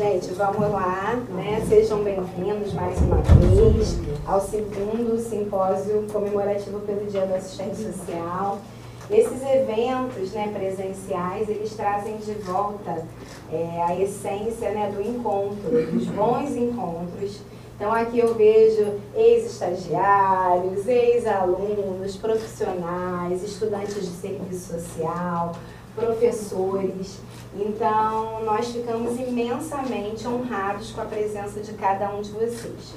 Gente, vamos lá, né? Sejam bem-vindos mais uma vez ao segundo simpósio comemorativo pelo Dia da Assistência Social. Esses eventos né, presenciais, eles trazem de volta é, a essência né, do encontro, dos bons encontros. Então aqui eu vejo ex-estagiários, ex-alunos, profissionais, estudantes de serviço social, professores. Então, nós ficamos imensamente honrados com a presença de cada um de vocês.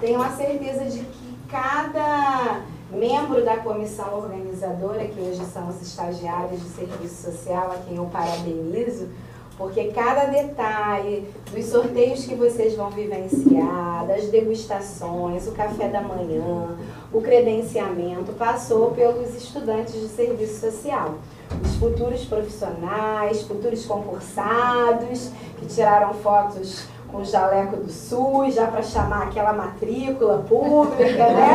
Tenho a certeza de que cada membro da comissão organizadora, que hoje são os estagiários de serviço social, a quem eu parabenizo, porque cada detalhe dos sorteios que vocês vão vivenciar, das degustações, o café da manhã, o credenciamento, passou pelos estudantes de serviço social os futuros profissionais, futuros concursados, que tiraram fotos com o jaleco do SUS, já para chamar aquela matrícula pública, né?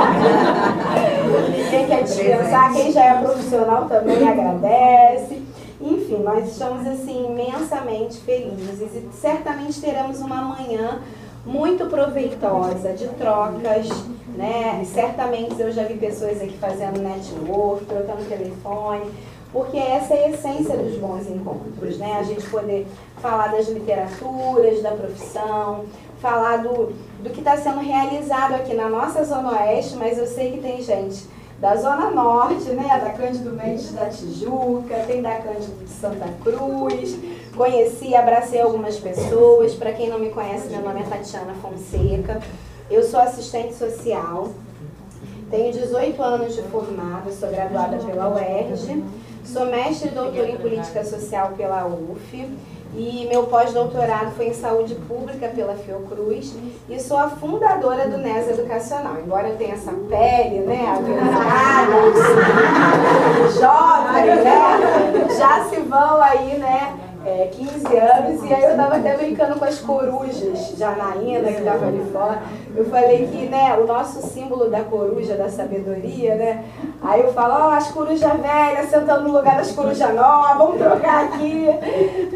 Ninguém quer dispensar, quem já é profissional também agradece. Enfim, nós estamos assim imensamente felizes e certamente teremos uma manhã muito proveitosa de trocas, né? Certamente eu já vi pessoas aqui fazendo network, trocando telefone, porque essa é a essência dos bons encontros, né? A gente poder falar das literaturas, da profissão, falar do, do que está sendo realizado aqui na nossa Zona Oeste, mas eu sei que tem gente da Zona Norte, né? Da Cândido Mendes da Tijuca, tem da Cândido de Santa Cruz. Conheci, abracei algumas pessoas. Para quem não me conhece, meu nome é Tatiana Fonseca. Eu sou assistente social. Tenho 18 anos de formada, sou graduada pela UERJ. Sou mestre e doutora em política social pela UF e meu pós-doutorado foi em saúde pública pela Fiocruz e sou a fundadora do NES Educacional. Embora eu tenha essa pele, né, aventada, jovem, né, já se vão aí, né, é, 15 anos, e aí eu tava até brincando com as corujas, Janaína, que tava ali fora. Eu falei que, né, o nosso símbolo da coruja, da sabedoria, né? Aí eu falo, ó, oh, as corujas velhas sentando no lugar das corujas novas, vamos trocar aqui.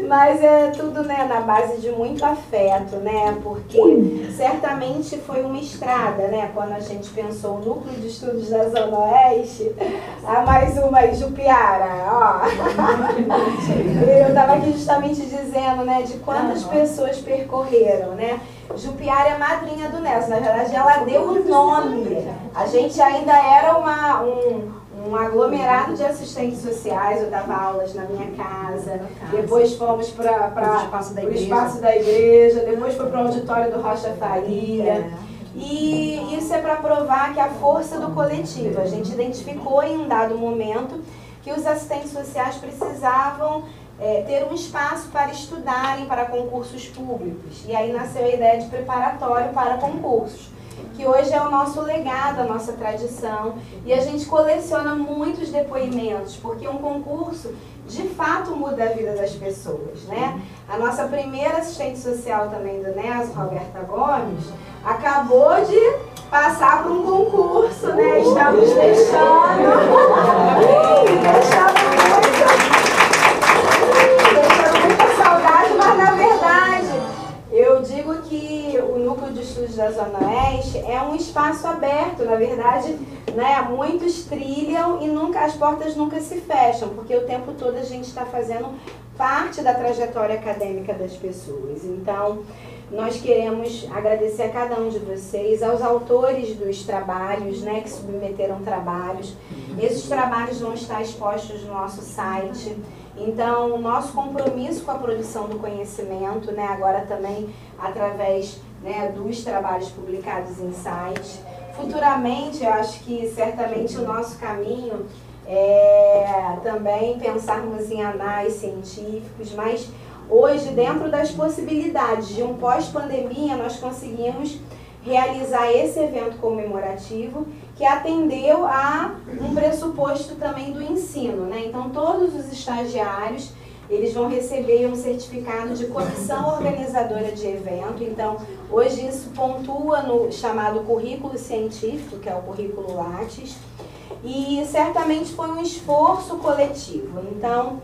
Mas é tudo, né, na base de muito afeto, né? Porque certamente foi uma estrada, né? Quando a gente pensou o núcleo de estudos da Zona Oeste, a mais uma aí, Jupiara, ó. Eu tava aqui justamente dizendo, né, de quantas pessoas percorreram, né? Jupiara é madrinha do Nelson, na verdade ela deu o nome. A gente ainda era uma, um, um aglomerado de assistentes sociais, eu dava aulas na minha casa, depois fomos para o espaço, da igreja. espaço da igreja, depois foi para o auditório do Rocha Faria. É. E isso é para provar que a força do coletivo. A gente identificou em um dado momento que os assistentes sociais precisavam é, ter um espaço para estudarem para concursos públicos. E aí nasceu a ideia de preparatório para concursos, que hoje é o nosso legado, a nossa tradição. E a gente coleciona muitos depoimentos, porque um concurso de fato muda a vida das pessoas. Né? A nossa primeira assistente social também do NES, Roberta Gomes, acabou de passar por um concurso, né? Estamos fechando. Muito. Da Zona Oeste é um espaço aberto, na verdade, né, muitos trilham e nunca as portas nunca se fecham, porque o tempo todo a gente está fazendo parte da trajetória acadêmica das pessoas. Então, nós queremos agradecer a cada um de vocês, aos autores dos trabalhos, né, que submeteram trabalhos. Esses trabalhos vão estar expostos no nosso site. Então, o nosso compromisso com a produção do conhecimento, né, agora também através né, dos trabalhos publicados em site. Futuramente, eu acho que certamente o nosso caminho é também pensarmos em anais científicos, mas hoje, dentro das possibilidades de um pós-pandemia, nós conseguimos realizar esse evento comemorativo que atendeu a um pressuposto também do ensino. Né? Então, todos os estagiários eles vão receber um certificado de comissão organizadora de evento. Então, hoje isso pontua no chamado currículo científico, que é o currículo Lattes, e certamente foi um esforço coletivo. Então,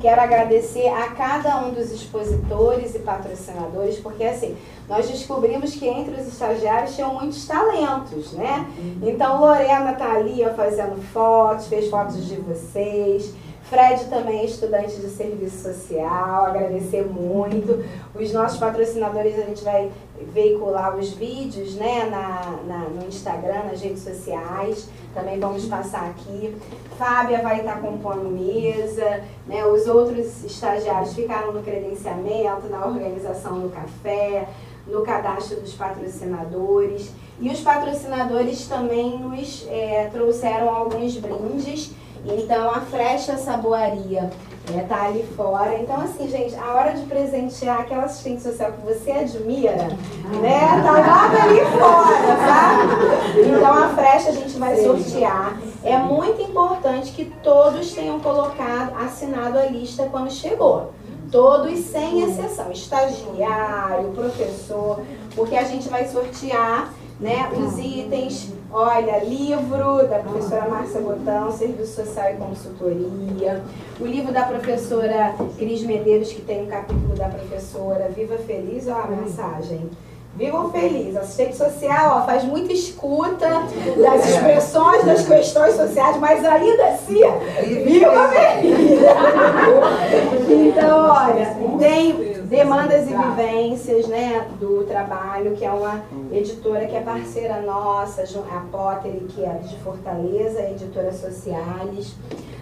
Quero agradecer a cada um dos expositores e patrocinadores, porque assim, nós descobrimos que entre os estagiários tinham muitos talentos, né? Então Lorena tá ali ó, fazendo fotos, fez fotos de vocês. Fred também é estudante de serviço social, agradecer muito. Os nossos patrocinadores, a gente vai veicular os vídeos né, na, na, no Instagram, nas redes sociais. Também vamos passar aqui. Fábia vai estar compondo mesa. Né, os outros estagiários ficaram no credenciamento, na organização do café, no cadastro dos patrocinadores. E os patrocinadores também nos é, trouxeram alguns brindes então a Frecha Saboaria está é, tá ali fora. Então, assim, gente, a hora de presentear aquela assistente social que você admira, né? Tá lá ali fora, tá? Então a Frecha a gente vai sortear. É muito importante que todos tenham colocado, assinado a lista quando chegou. Todos sem exceção, estagiário, professor, porque a gente vai sortear né, os itens Olha, livro da professora Márcia Botão, Serviço Social e Consultoria. O livro da professora Cris Medeiros, que tem um capítulo da professora Viva Feliz, ó a mensagem. Vivam feliz. Assistente social ó, faz muita escuta das expressões, das questões sociais, mas ainda assim, viva feliz. Então, olha, tem Demandas e Vivências né, do Trabalho, que é uma editora que é parceira nossa, a Potter, que é de Fortaleza, editora Sociales.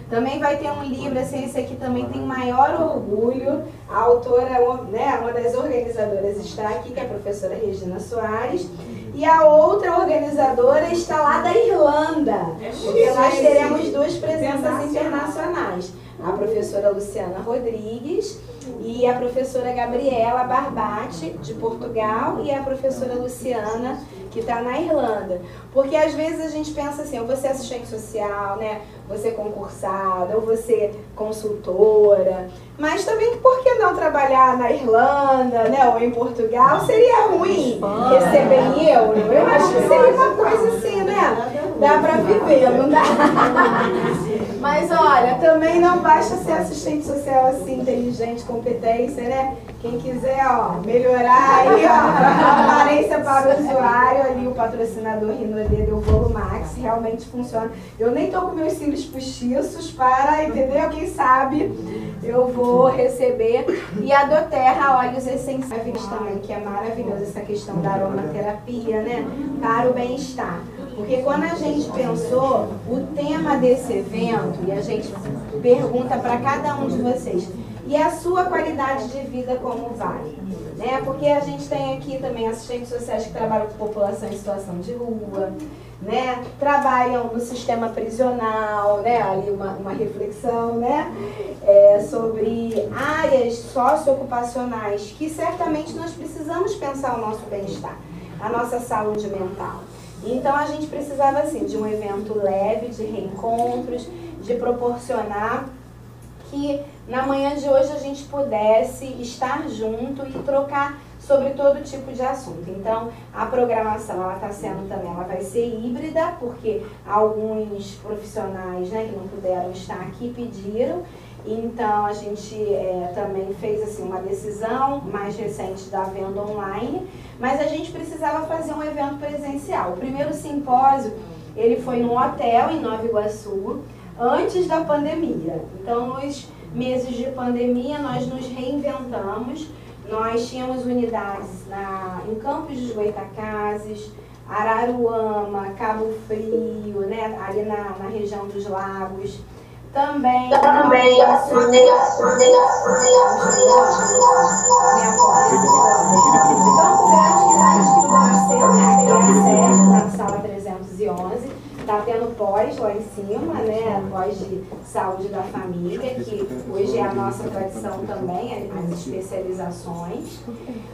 Também vai ter um livro, assim, esse aqui também tem maior orgulho. A autora, né, uma das organizadoras está aqui, que é a professora Regina Soares. E a outra organizadora está lá da Irlanda, porque nós teremos duas presenças internacionais. A professora Luciana Rodrigues e a professora Gabriela Barbati, de Portugal, e a professora Luciana, que está na Irlanda. Porque às vezes a gente pensa assim, ou você é assistente social, né? Você é concursada, ou você é consultora. Mas também por que não trabalhar na Irlanda, né? Ou em Portugal? Seria ruim receber em euro. Eu acho que seria uma coisa assim, né? Dá para viver, não dá? Mas olha, também não basta ser assistente social assim, inteligente, competência, né? Quem quiser, ó, melhorar aí, ó, a aparência para o usuário, ali o patrocinador Rinodê do Volumax, realmente funciona. Eu nem tô com meus cílios postiços para, entendeu? Quem sabe eu vou receber. E a Doterra Óleos Essenciais também, que é maravilhosa essa questão da aromaterapia, né? Para o bem-estar. Porque quando a gente pensou o tema desse evento, e a gente pergunta para cada um de vocês, e a sua qualidade de vida como vai? Né? Porque a gente tem aqui também assistentes sociais que trabalham com população em situação de rua, né? trabalham no sistema prisional, né? ali uma, uma reflexão né? É, sobre áreas socioocupacionais que certamente nós precisamos pensar o nosso bem-estar, a nossa saúde mental. Então a gente precisava assim de um evento leve, de reencontros, de proporcionar que na manhã de hoje a gente pudesse estar junto e trocar sobre todo tipo de assunto. Então, a programação ela está sendo também, ela vai ser híbrida, porque alguns profissionais né, que não puderam estar aqui pediram. Então, a gente é, também fez assim, uma decisão mais recente da venda online mas a gente precisava fazer um evento presencial. O primeiro simpósio, ele foi num hotel em Nova Iguaçu, antes da pandemia. Então, nos meses de pandemia, nós nos reinventamos. Nós tínhamos unidades na, em Campos dos Goitacazes, Araruama, Cabo Frio, né, ali na, na região dos lagos. Também. Também. Campo Grande, que estudo nasceu, né? Que é a sede, na sala 311. Está tendo pós lá em cima, né? Pós de saúde da família, que hoje é a nossa tradição também, as especializações.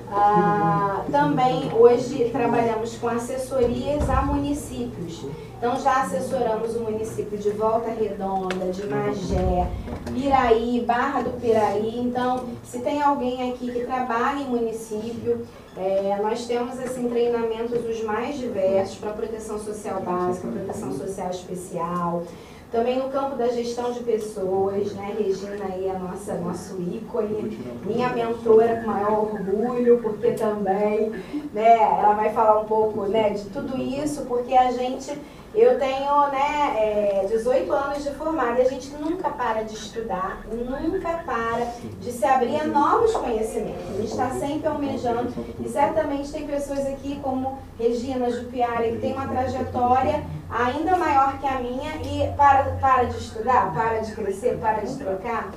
Ah, também hoje trabalhamos com assessorias a municípios. Então já assessoramos o município de Volta Redonda, de Magé, Piraí, Barra do Piraí. Então, se tem alguém aqui que trabalha em município, é, nós temos assim, treinamentos os mais diversos para proteção social básica, proteção social especial. Também no campo da gestão de pessoas, né? Regina aí é nossa nosso ícone, minha mentora com maior orgulho, porque também, né, ela vai falar um pouco, né, de tudo isso, porque a gente eu tenho né, é, 18 anos de formada e a gente nunca para de estudar, nunca para de se abrir a novos conhecimentos. A gente está sempre almejando e certamente tem pessoas aqui como Regina Jupiara que tem uma trajetória ainda maior que a minha e para, para de estudar, para de crescer, para de trocar.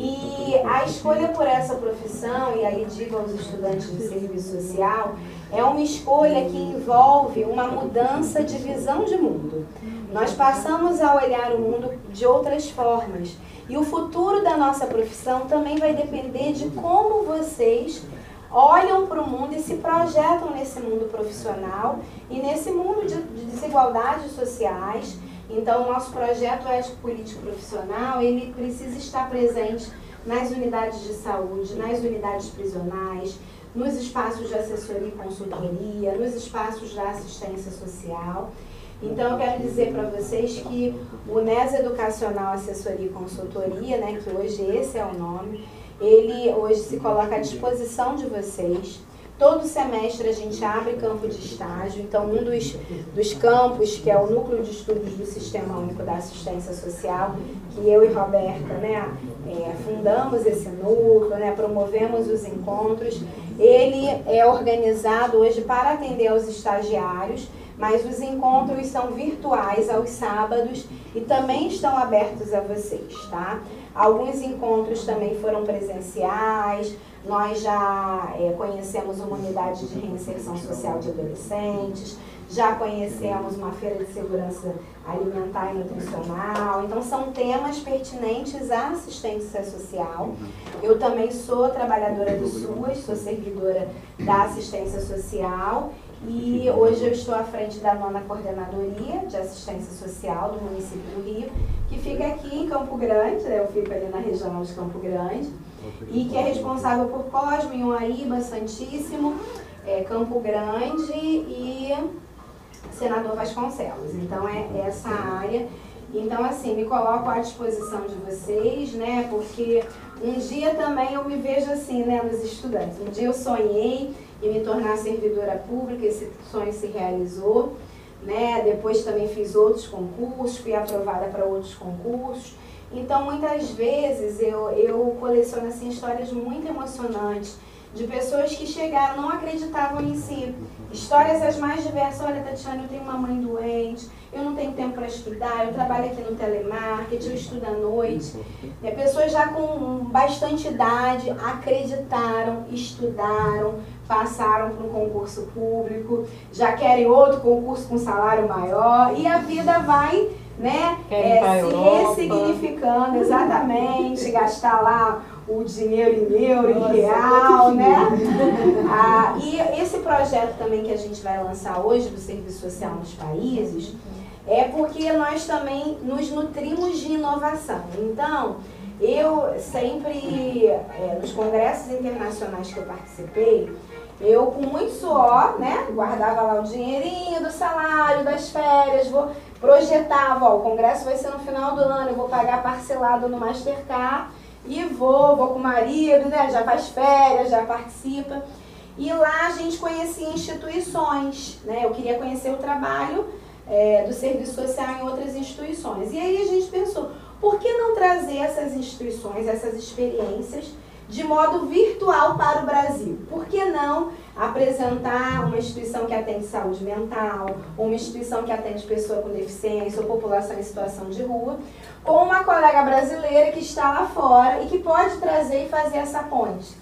E a escolha por essa profissão, e aí digo aos estudantes de serviço social, é uma escolha que envolve uma mudança de visão de mundo. Nós passamos a olhar o mundo de outras formas. E o futuro da nossa profissão também vai depender de como vocês olham para o mundo e se projetam nesse mundo profissional e nesse mundo de desigualdades sociais. Então, o nosso projeto ético-político profissional, ele precisa estar presente nas unidades de saúde, nas unidades prisionais, nos espaços de assessoria e consultoria, nos espaços da assistência social. Então, eu quero dizer para vocês que o NES Educacional Assessoria e Consultoria, né, que hoje esse é o nome, ele hoje se coloca à disposição de vocês. Todo semestre a gente abre campo de estágio, então um dos, dos campos, que é o Núcleo de Estudos do Sistema Único da Assistência Social, que eu e Roberta né, é, fundamos esse núcleo, né, promovemos os encontros, ele é organizado hoje para atender aos estagiários, mas os encontros são virtuais aos sábados e também estão abertos a vocês, tá? Alguns encontros também foram presenciais, nós já é, conhecemos uma unidade de reinserção social de adolescentes, já conhecemos uma feira de segurança alimentar e nutricional. Então, são temas pertinentes à assistência social. Eu também sou trabalhadora do SUS, sou servidora da assistência social e hoje eu estou à frente da nona coordenadoria de assistência social do município do Rio, que fica aqui em Campo Grande, né? eu fico ali na região de Campo Grande, e que é responsável por Cosme, Inhuaíba, Santíssimo, é, Campo Grande e Senador Vasconcelos. Então é essa área. Então, assim, me coloco à disposição de vocês, né? Porque um dia também eu me vejo assim, né, nos estudantes. Um dia eu sonhei e me tornar servidora pública, esse sonho se realizou. Né? Depois também fiz outros concursos, fui aprovada para outros concursos. Então, muitas vezes eu, eu coleciono assim, histórias muito emocionantes de pessoas que chegaram, não acreditavam em si. Histórias as mais diversas. Olha, Tatiana, eu tenho uma mãe doente, eu não tenho tempo para estudar, eu trabalho aqui no telemarketing, eu estudo à noite. É, pessoas já com bastante idade acreditaram, estudaram, passaram para um concurso público, já querem outro concurso com salário maior e a vida vai né, é, se ressignificando, exatamente, gastar lá o dinheiro em euro, em real, né? Ah, e esse projeto também que a gente vai lançar hoje do Serviço Social nos países é porque nós também nos nutrimos de inovação. Então, eu sempre, é, nos congressos internacionais que eu participei, eu, com muito suor, né, guardava lá o dinheirinho do salário, das férias, vou, projetava, ó, o congresso vai ser no final do ano, eu vou pagar parcelado no Mastercard e vou, vou com o marido, né, já faz férias, já participa. E lá a gente conhecia instituições, né, eu queria conhecer o trabalho é, do serviço social em outras instituições. E aí a gente pensou, por que não trazer essas instituições, essas experiências de modo virtual para o Brasil. Por que não apresentar uma instituição que atende saúde mental, uma instituição que atende pessoa com deficiência ou população em situação de rua, com uma colega brasileira que está lá fora e que pode trazer e fazer essa ponte?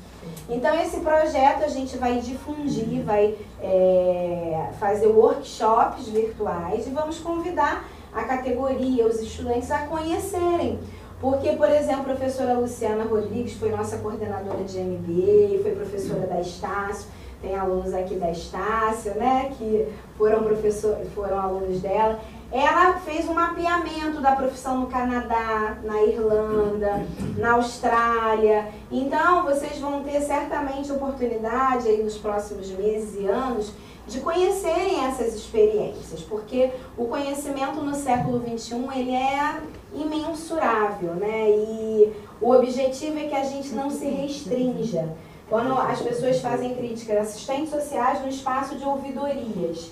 Então, esse projeto a gente vai difundir, vai é, fazer workshops virtuais e vamos convidar a categoria, os estudantes a conhecerem porque, por exemplo, a professora Luciana Rodrigues foi nossa coordenadora de MBA, foi professora da Estácio, tem alunos aqui da Estácio, né, que foram professor, foram alunos dela. Ela fez um mapeamento da profissão no Canadá, na Irlanda, na Austrália. Então, vocês vão ter certamente oportunidade aí nos próximos meses e anos de conhecerem essas experiências, porque o conhecimento no século XXI ele é imensurável, né? E o objetivo é que a gente não se restrinja. Quando as pessoas fazem críticas assistentes sociais no espaço de ouvidorias,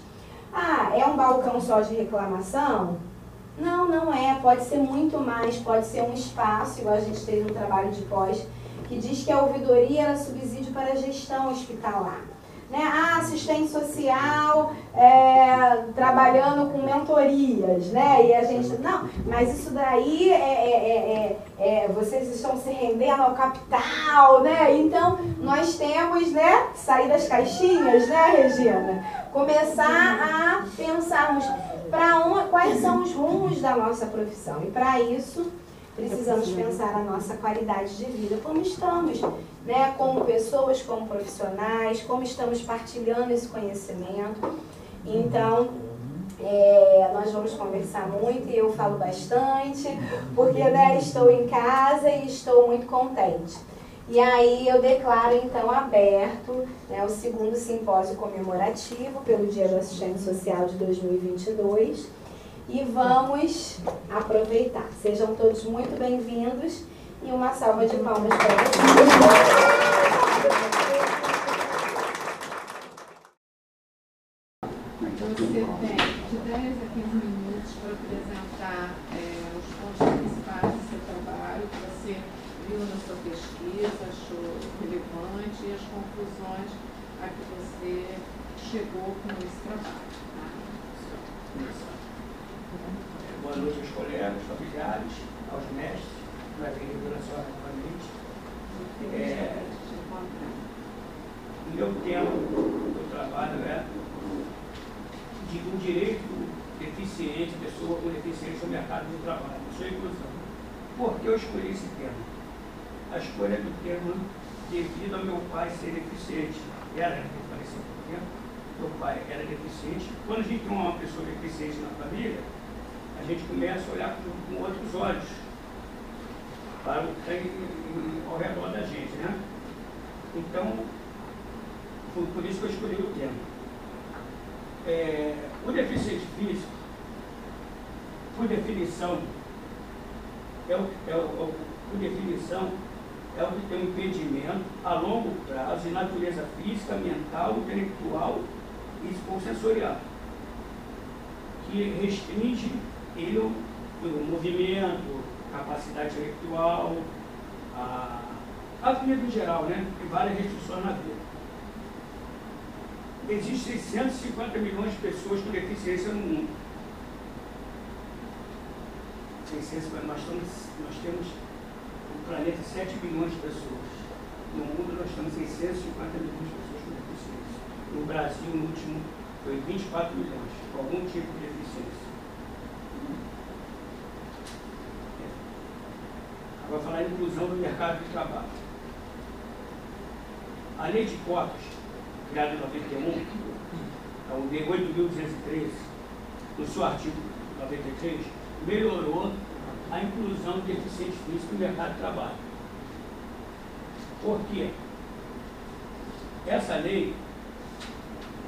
ah, é um balcão só de reclamação? Não, não é. Pode ser muito mais. Pode ser um espaço, igual a gente teve um trabalho de pós, que diz que a ouvidoria era subsídio para a gestão hospitalar né? Ah, assistente social é, trabalhando com mentorias, né? E a gente, não, mas isso daí é, é, é, é, vocês estão se rendendo ao capital, né? Então, nós temos, né, sair das caixinhas, né, Regina? Começar a pensarmos para quais são os rumos da nossa profissão. E para isso, precisamos pensar a nossa qualidade de vida, como estamos, né, como pessoas, como profissionais, como estamos partilhando esse conhecimento. Então, é, nós vamos conversar muito e eu falo bastante, porque né, estou em casa e estou muito contente. E aí eu declaro então aberto né, o segundo simpósio comemorativo pelo Dia do Assistente Social de 2022 e vamos aproveitar. Sejam todos muito bem-vindos e uma salva de palmas para vocês. Você tem de 10 a 15 minutos para apresentar é, os pontos principais do seu trabalho, que você viu na sua pesquisa, achou relevante e as conclusões a que você chegou com esse trabalho. Tá? Boa noite aos colegas, familiares, aos mestres, vai vir regulação novamente. É, o meu tema do trabalho é de um direito deficiente, pessoa com deficiência no mercado de trabalho, sua inclusão. Por que eu escolhi esse tema? A escolha do tema devido ao meu pai ser deficiente. Era, eu falei assim, meu pai era deficiente. Quando a gente tem uma pessoa deficiente na família, a gente começa a olhar com, com outros olhos para o que tem ao redor da gente, né? Então, foi por isso que eu escolhi o tema. É, o deficiente físico, por definição, é o, é o, por definição, é o que tem um impedimento a longo prazo de natureza física, mental, intelectual e sensorial, que restringe ele o movimento, capacidade intelectual, a, a vida em geral, né? Tem várias restrições na vida. Existem 650 milhões de pessoas com deficiência no mundo. 650, nós, estamos, nós temos no planeta 7 bilhões de pessoas. No mundo nós temos 650 milhões de pessoas com deficiência. No Brasil, no último, foi 24 milhões, com algum tipo de deficiência. Agora falar em inclusão no mercado de trabalho. A lei de cotas, criada em 91, a lei 8.213, no seu artigo 93, melhorou a inclusão de deficientes físicos no mercado de trabalho. Por quê? Essa lei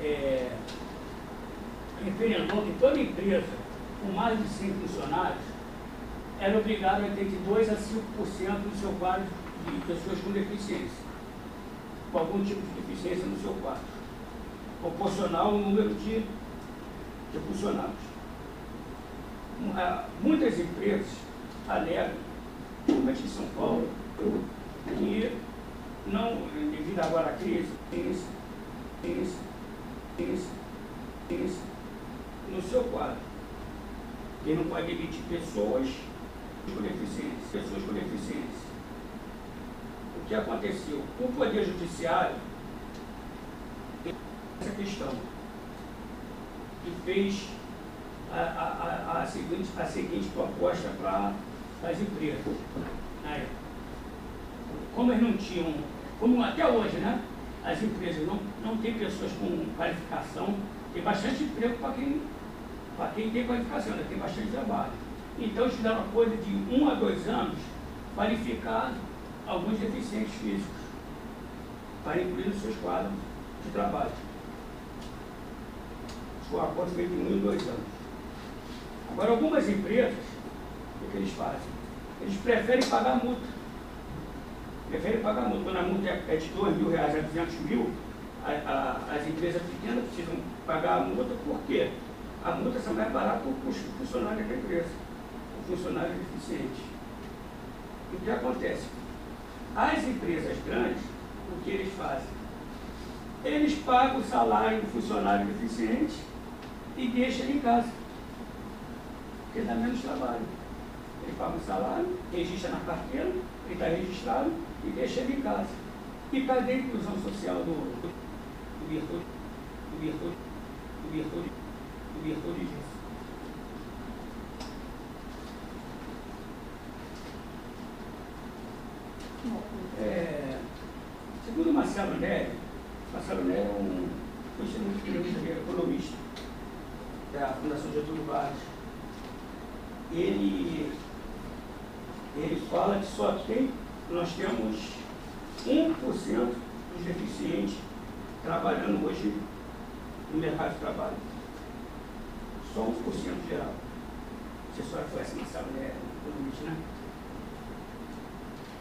é, referendou que toda empresa com mais de 100 funcionários era obrigado a ter de 2 a 5% do seu quadro de pessoas com deficiência, com algum tipo de deficiência no seu quadro, proporcional ao número de, de funcionários. Muitas empresas alegam, principalmente em São Paulo, que não, devido agora à crise, tem esse, tem esse, tem esse, tem esse, no seu quadro. Ele não pode emitir pessoas pessoas com deficiência. O que aconteceu? O Poder Judiciário essa questão e fez a, a, a, a, seguinte, a seguinte proposta para as empresas época. Como eles não tinham, como até hoje, né? As empresas não, não têm pessoas com qualificação, tem bastante emprego para quem quem tem qualificação, ainda tem bastante trabalho. Então, uma coisa de um a dois anos qualificar alguns deficientes físicos para incluir nos seus quadros de trabalho. Um acordo feito em um e dois anos. Agora, algumas empresas, o que eles fazem? Eles preferem pagar multa. Preferem pagar multa. Quando a multa é de 2 mil reais a 200 mil, a, a, as empresas pequenas precisam pagar a multa porque a multa só vai parar para o funcionário da empresa, o funcionário deficiente. O que acontece? As empresas grandes, o que eles fazem? Eles pagam o salário do funcionário deficiente e deixam ele em casa. Porque dá menos trabalho. Ele paga o salário, registra na carteira, ele está registrado e deixa ele em casa. E cadê a inclusão social do, do virtude, do virtude, do virtude, do virtude É, segundo Marcelo Neri, Marcelo Neri é um conhecido economista da Fundação Getúlio Vargas. Ele, ele fala que só tem, nós temos 1% dos deficientes trabalhando hoje no mercado de trabalho. Só 1% geral. Você só conhece Marcelo Neri, economista, né?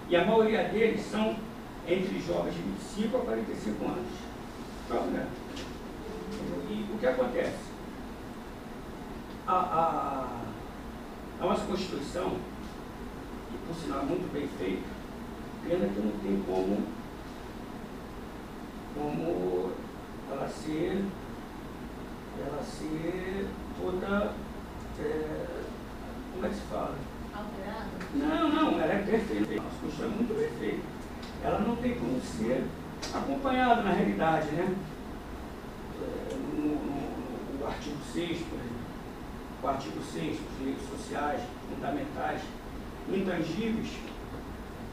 E a maioria deles são entre jovens de 25 a 45 anos. Então, né? E o que acontece? A, a, a nossa Constituição, que por sinal muito bem feita, pena que não tem como, como ela ser, ela ser toda, é, como é que se fala? Não, não, ela é perfeita. A nossa Constituição é muito bem feita. Ela não tem como ser acompanhada na realidade, né? É, no, no, no artigo 6, por exemplo, o artigo 6, os direitos sociais, fundamentais, intangíveis,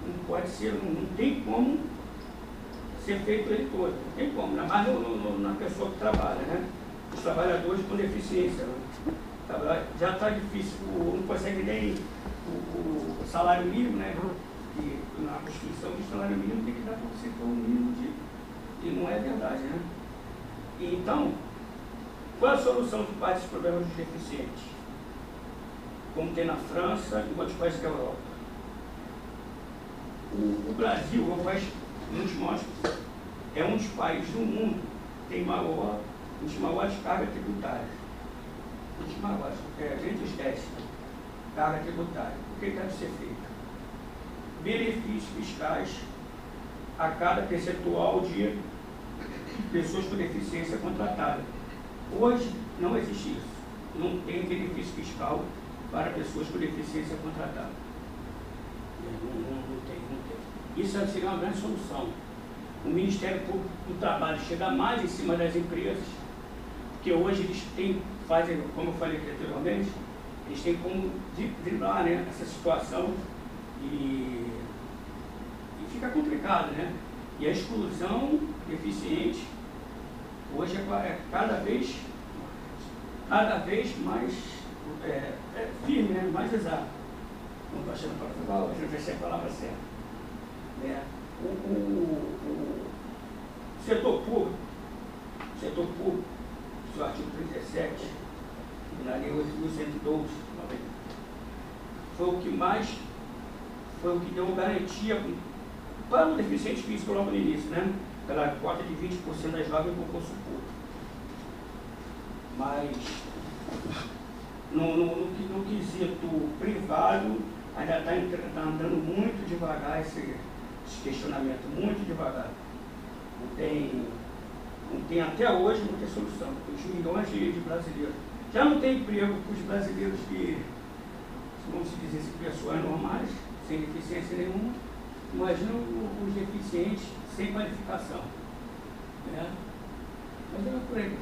não pode ser, não, não tem como ser feito ele todo. Não tem como, ainda mais no, no, na pessoa que trabalha, né? Os trabalhadores com deficiência. Né? Já está difícil, não consegue nem o, o salário mínimo, né? Que na Constituição o salário mínimo tem que dar para você ter um mínimo de. E não é verdade, né? Então, qual é a solução de parte dos problemas dos deficientes? Como tem na França e outros países da Europa. O, o Brasil é um país, nos mostra, é um dos países do mundo que tem maior, um dos maiores cargas tributárias. Um dos maiores, é, entre os 10 carga tributária. O que deve ser feito? Benefícios fiscais a cada percentual de pessoas com deficiência contratada. Hoje não existe isso. Não tem benefício fiscal para pessoas com deficiência contratada. Não, não, não tem, não tem. Isso seria uma grande solução. O Ministério Público do Trabalho chega mais em cima das empresas, que hoje eles têm, fazem, como eu falei anteriormente, eles têm como driblar né, essa situação e, e fica complicado, né? E a exclusão deficiente hoje é, é cada vez cada vez mais é, é firme, né? mais exato. Não estou achando a palavra, não sei se é a palavra certa. É, o, o, o setor público, setor público, seu artigo 37, na lei 8.112, foi o que mais, foi o que deu garantia para o deficiente físico logo no início, né? Pela cota de 20% das vagas no concurso público. Mas no, no, no, no quesito privado ainda está tá andando muito devagar esse, esse questionamento, muito devagar. Não tem, não tem até hoje não tem solução. Os milhões de brasileiros já não tem emprego para os brasileiros que, vamos dizer pessoas normais, sem deficiência nenhuma, imagina os deficientes sem qualificação. Né? Mas é por aí,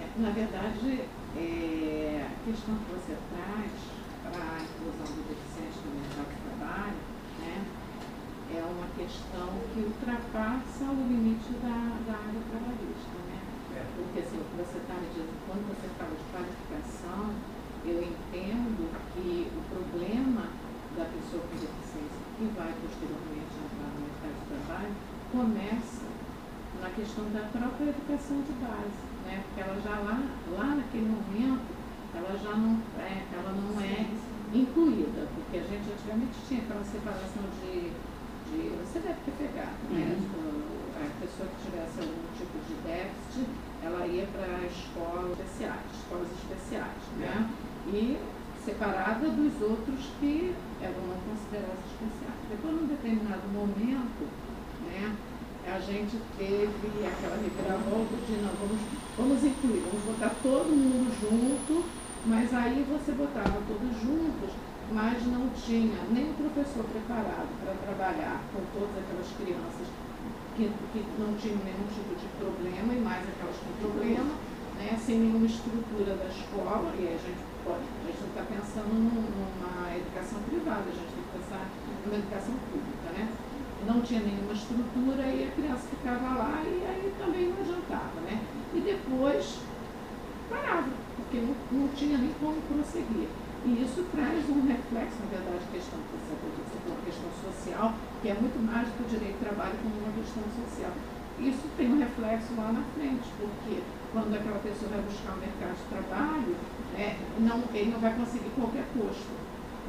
é, Na verdade, é, a questão que você traz para a inclusão do deficiente no mercado de trabalho né, é uma questão que ultrapassa o limite da, da área trabalhista. Porque assim, o que você está me dizendo, quando você fala de qualificação, eu entendo que o problema da pessoa com deficiência que vai posteriormente entrar no mercado de trabalho começa na questão da própria educação de base, né? Porque ela já lá, lá naquele momento, ela já não é, ela não é incluída, porque a gente antigamente tinha aquela separação de, de você deve ter pegado, né? Uhum. A pessoa que tivesse algum tipo de déficit, ela ia para escolas especiais, escolas especiais, né? E separada dos outros que eram não considerados especiais. Depois, num determinado momento, né, a gente teve aquela reviravolta de não, vamos, vamos incluir, vamos botar todo mundo junto, mas aí você botava todos juntos, mas não tinha nem o professor preparado para trabalhar com todas aquelas crianças que, que não tinham nenhum tipo de problema e mais aquelas com problema, né, sem nenhuma estrutura da escola, e a gente pode, a gente não está pensando numa educação privada, a gente tem que pensar numa educação pública, né? Não tinha nenhuma estrutura e a criança ficava lá e aí também não adiantava, né? E depois parava, porque não, não tinha nem como prosseguir. E isso traz um reflexo, na verdade, questão questão social, que é muito mais do que o direito de trabalho como uma questão social. Isso tem um reflexo lá na frente, porque quando aquela pessoa vai buscar o mercado de trabalho, é, não, ele não vai conseguir qualquer posto.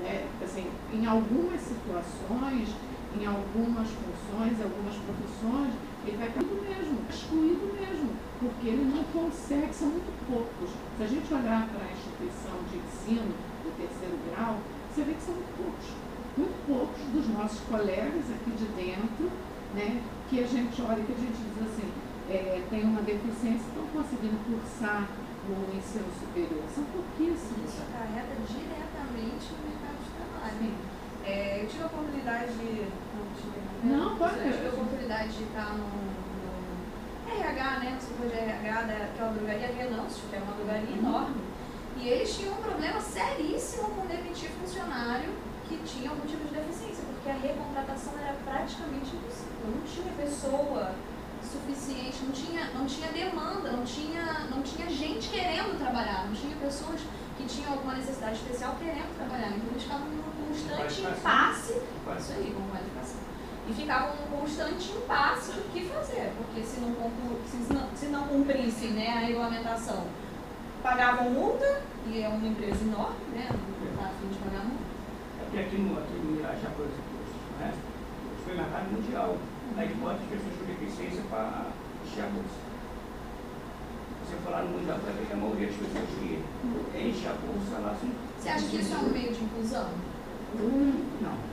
Né? Assim, em algumas situações, em algumas funções, algumas profissões, ele vai cair mesmo, excluído mesmo, porque ele não consegue, são muito poucos. Se a gente olhar para a instituição de ensino, do terceiro grau, você vê que são muito poucos, muito poucos dos nossos colegas aqui de dentro, né, que a gente olha, que a gente diz assim, é, tem uma deficiência, estão conseguindo cursar o ensino superior. São pouquíssimos. Isso acarreta diretamente no mercado de trabalho. É, eu tive a oportunidade de. Não, pode. Eu tive a oportunidade de estar no, no RH, né? No setor de RH daquela drogaria Venâncio, que é uma drogaria Uhum. enorme. E eles tinham um problema seríssimo com demitir funcionário que tinha algum tipo de deficiência, porque a recontratação era praticamente impossível. Não tinha pessoa suficiente, não tinha, não tinha demanda, não tinha, não tinha gente querendo trabalhar, não tinha pessoas que tinham alguma necessidade especial querendo trabalhar. Então eles ficavam num constante impasse, isso aí, com qualificação. E ficavam num constante impasse do que fazer, porque se não, se não, se não cumprisse né, a regulamentação, pagavam multa, e é uma empresa enorme, né? Não está a fim de pagar multa. É porque aqui no, Irajá, por exemplo, né, o supermercado mundial, aí bota as pessoas com deficiência para encher a bolsa. Você lá no mundial, vai ver que a maioria das pessoas que enche a bolsa lá são. Você acha que isso é um meio de inclusão? Hum, Não.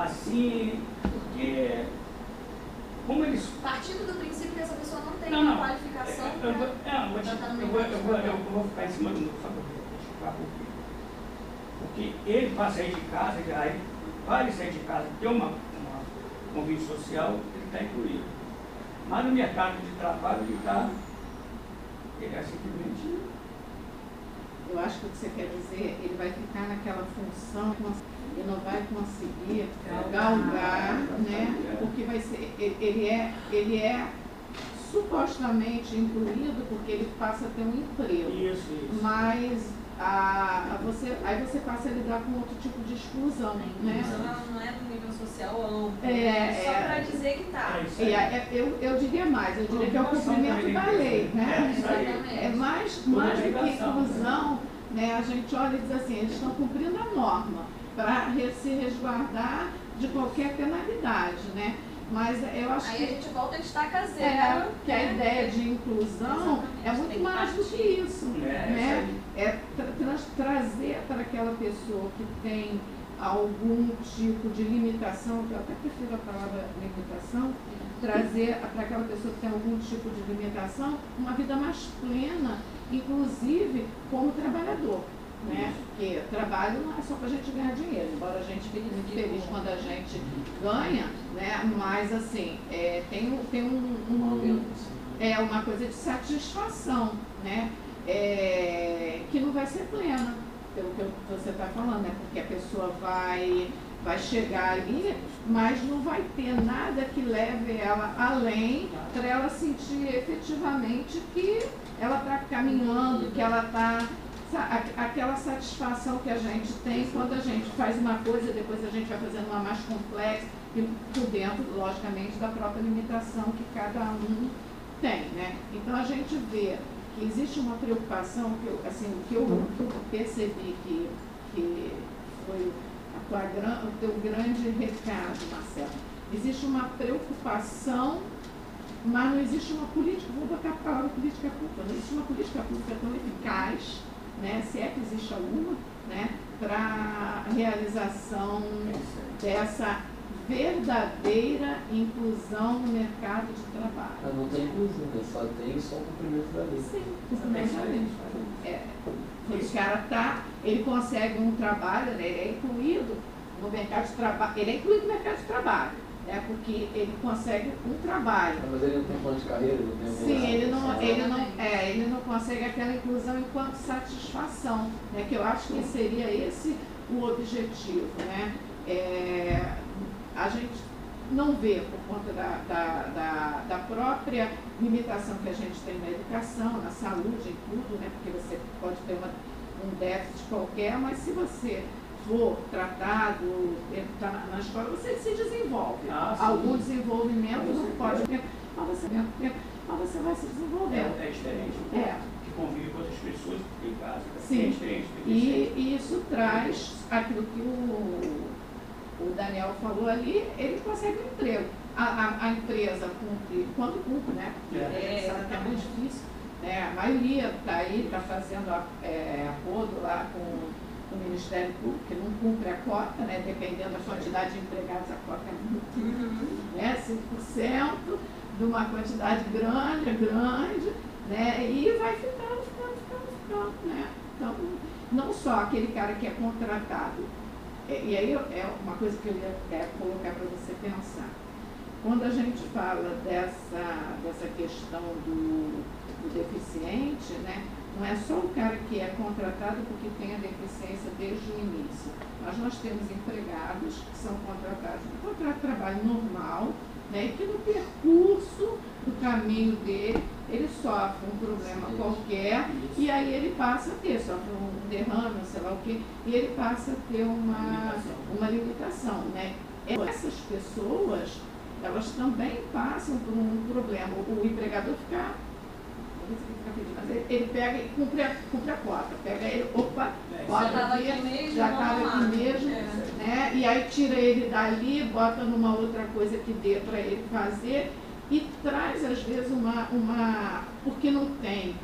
Assim, porque como eles Partindo do princípio que essa pessoa não tem Não, não. qualificação Eu, eu, vou- para é, eu vou, te- tratar no eu, vou, mercado eu, de vou, trabalho. eu vou ficar em cima do sabe por quê? Vou explicar por quê. Porque ele para sair de casa, ele- aí, para ele sair de casa, ter uma, uma convite social, ele está incluído. Mas no mercado de trabalho ele está, ele é simplesmente, Eu acho que o que você quer dizer, ele vai ficar naquela função, ele não vai conseguir galgar, né? Porque vai ser, ele ele é, ele é supostamente incluído porque ele passa a ter um emprego. isso, isso. Mas a, a você, aí você passa a lidar com outro tipo de exclusão, né? Isso não, não é do nível social amplo. É, só é. para dizer que tá. É é- eu, eu diria mais, eu diria que é o cumprimento da lei, né? É, aí. Exatamente. É mais, mais do que inclusão, né? A gente olha e diz assim, eles estão cumprindo a norma para se resguardar de qualquer penalidade, né? Mas eu acho Aí a que, gente volta a estaca zero. é, que a né? ideia de inclusão é Exatamente, muito tem que mais do que isso, É, né? isso É tra- trazer para aquela pessoa que tem algum tipo de limitação, que eu até prefiro a palavra limitação, trazer para aquela pessoa que tem algum tipo de limitação uma vida mais plena, inclusive como trabalhador. Né? Porque trabalho não é só para a gente ganhar dinheiro, embora a gente fique muito feliz quando a gente ganha, né? mas assim, é, tem, tem um, um, é uma coisa de satisfação, né? É, que não vai ser plena, pelo que você está falando, né? Porque a pessoa vai vai chegar ali, mas não vai ter nada que leve ela além para ela sentir efetivamente que ela está caminhando, que ela está aquela satisfação que a gente tem quando a gente faz uma coisa, depois a gente vai fazendo uma mais complexa, e por dentro, logicamente, da própria limitação que cada um tem. Né? Então a gente vê que existe uma preocupação, que eu, assim, o que eu, percebi que, que foi a tua, o teu grande recado, Marcelo, existe uma preocupação mas não existe uma política, vou botar a palavra política pública, não existe uma política pública tão eficaz né, se é que existe alguma, né, para a realização dessa verdadeira inclusão no mercado de trabalho. Mas não tem inclusão, né? só tem só o cumprimento da lei. Sim, cumprimento da lei. É, o cara tá, ele consegue um trabalho, né, ele é incluído no mercado de trabalho, ele é incluído no mercado de trabalho é porque ele consegue um trabalho. Mas ele não tem plano de carreira, não tem Sim, ele não, ele, não, é, ele não consegue aquela inclusão enquanto satisfação, né, que eu acho que seria esse o objetivo. Né? É, a gente não vê por conta da, da, da, da, própria limitação que a gente tem na educação, na saúde, em tudo, né? porque você pode ter uma, um déficit qualquer, mas se você for tratado tá na, na escola, você se desenvolve. Ah, Algum desenvolvimento não pode, mas você, mas você vai se desenvolvendo. É, é diferente. É. Que convive com outras pessoas em casa. Sim. É diferente. E, e isso traz aquilo que o, o Daniel falou ali, ele consegue um emprego. A, a, a empresa cumpre, quando cumpre, né? É. é, sabe que é muito difícil. É, a maioria está aí, está fazendo é, acordo lá com o Ministério Público, que não cumpre a cota, né, dependendo da quantidade de empregados, a cota é muito, uhum. né, 5% de uma quantidade grande, grande, né, e vai ficando, ficando, ficando, ficando, né. Então, não só aquele cara que é contratado, e aí é uma coisa que eu ia é, colocar para você pensar. Quando a gente fala dessa, dessa questão do, do deficiente, né, não é só o cara que é contratado porque tem a deficiência desde o início. Mas nós temos empregados que são contratados no contrato de trabalho normal, né, e que no percurso do caminho dele, ele sofre um problema qualquer e aí ele passa a ter, sofre um derrame, sei lá o quê, e ele passa a ter uma, uma limitação. Né? Essas pessoas, elas também passam por um problema. O empregador fica ele pega e cumpre a, cumpre a cota. Pega ele, opa, já estava aqui mesmo, já estava aqui mesmo é. né? E aí tira ele dali, bota numa outra coisa que dê para ele fazer e traz às vezes uma, uma. porque não tem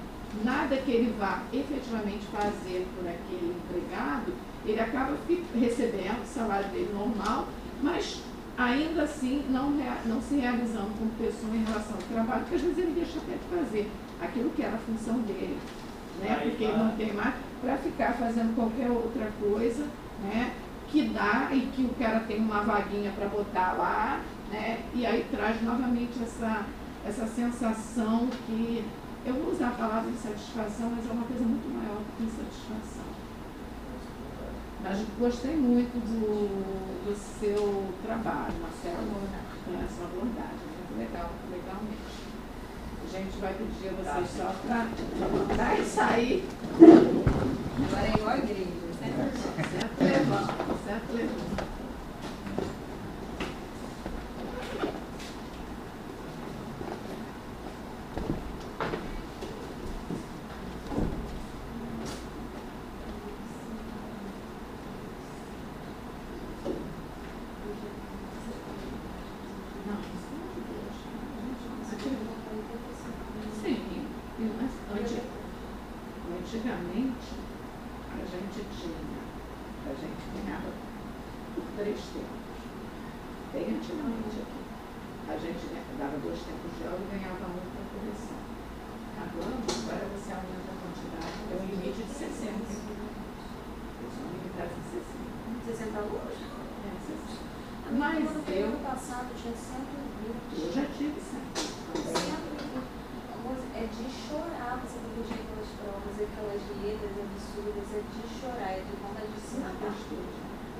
nada que ele vá efetivamente fazer por aquele empregado, ele acaba recebendo o salário dele normal, mas ainda assim não, não se realizando como pessoa em relação ao trabalho, porque às vezes ele deixa até de fazer aquilo que era a função dele, né? Porque ele não tem mais para ficar fazendo qualquer outra coisa, né? Que dá e que o cara tem uma vaguinha para botar lá, né? E aí traz novamente essa, essa sensação que eu vou usar a palavra insatisfação, mas é uma coisa muito maior do que insatisfação. Mas gostei muito do, do seu trabalho, Marcelo, né? a sua abordagem, muito legal, legal mesmo gente vai pedir a vocês só para e sair. Agora é igual a igreja, certo? Certo levando,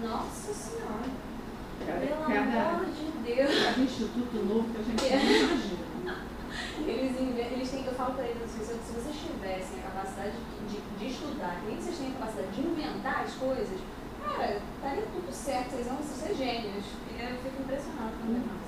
Nossa Senhora. Pelo amor de Deus. Cada é instituto novo que a gente é. não imagina. Eles, eles têm, eu falo para eles, assim, se vocês tivessem a capacidade de, de estudar, nem vocês têm a capacidade de inventar as coisas, cara, estaria tudo certo, vocês vão ser gênios. E eu fico impressionado também. Hum.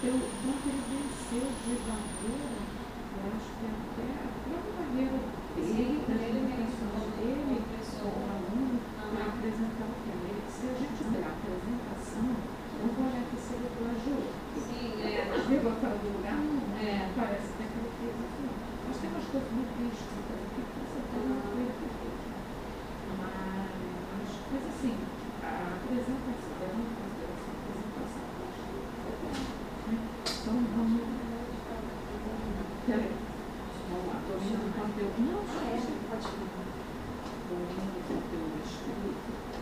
pelo quanto ele venceu de barreira, eu acho que até a própria barreira ele dele, ele o aluno, para apresentar o que tema. Se a gente der a apresentação, não pode aqui ser o plagio. Sim, é. Chegou botar do lugar, é. Né, parece que é até que ele fez aqui. Nós temos coisas muito tristes, então, o que você tem na frente que fez? Mas, mas assim, a apresentação é muito Não, não, não pode ir. Pelo escuro.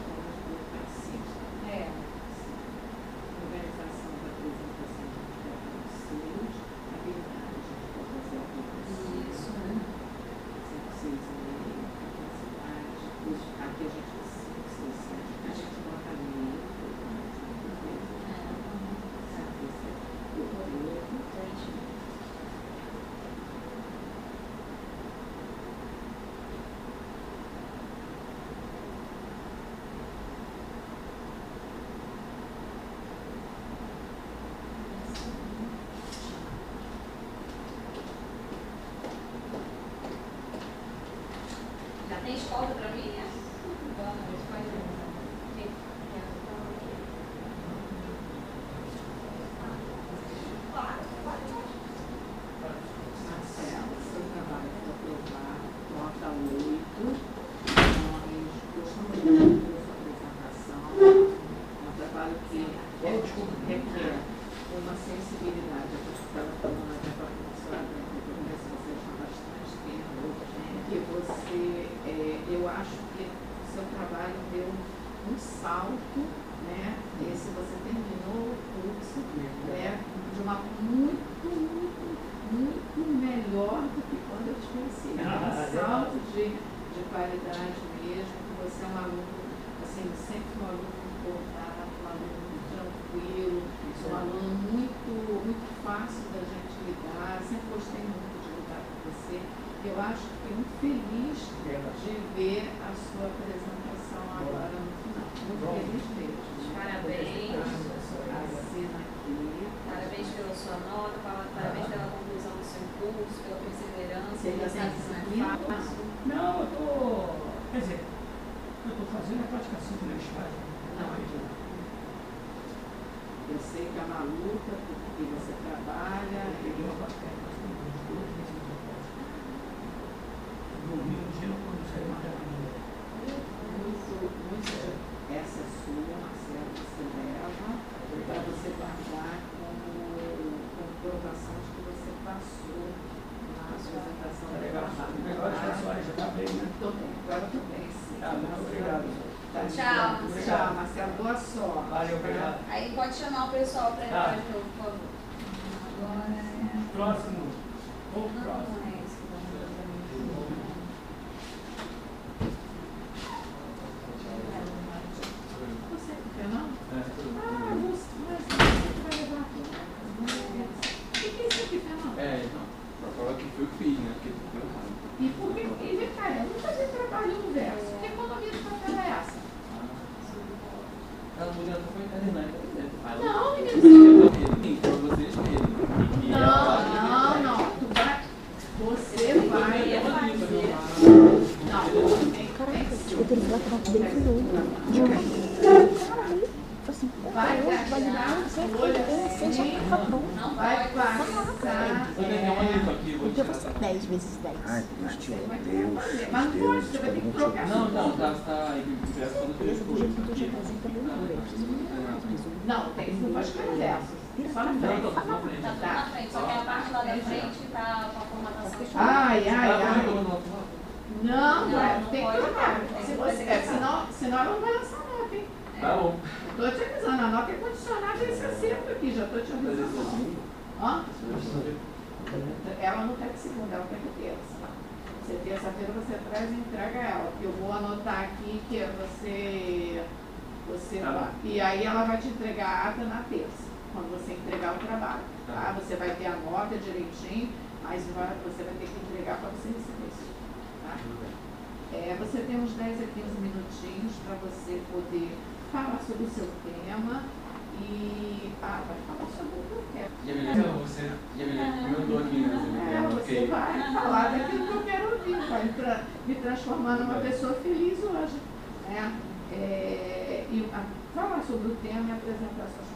uma pessoa feliz hoje. Né? É, e a, falar sobre o tema e apresentar suas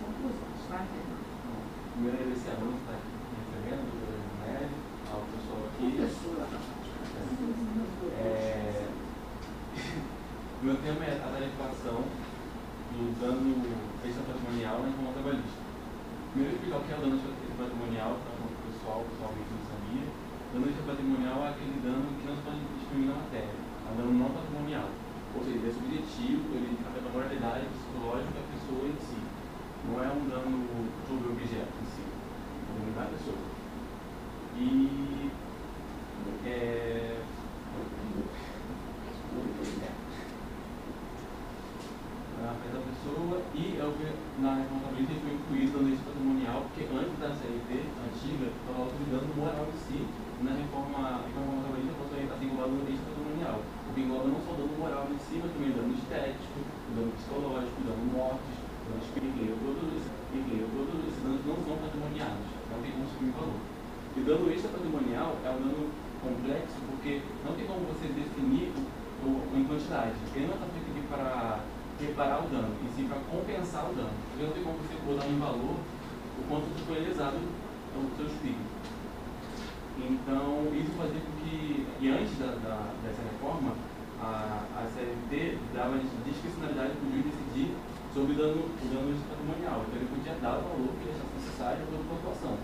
dano, o dano patrimonial. Então ele podia dar o valor que ele achasse necessário para a população.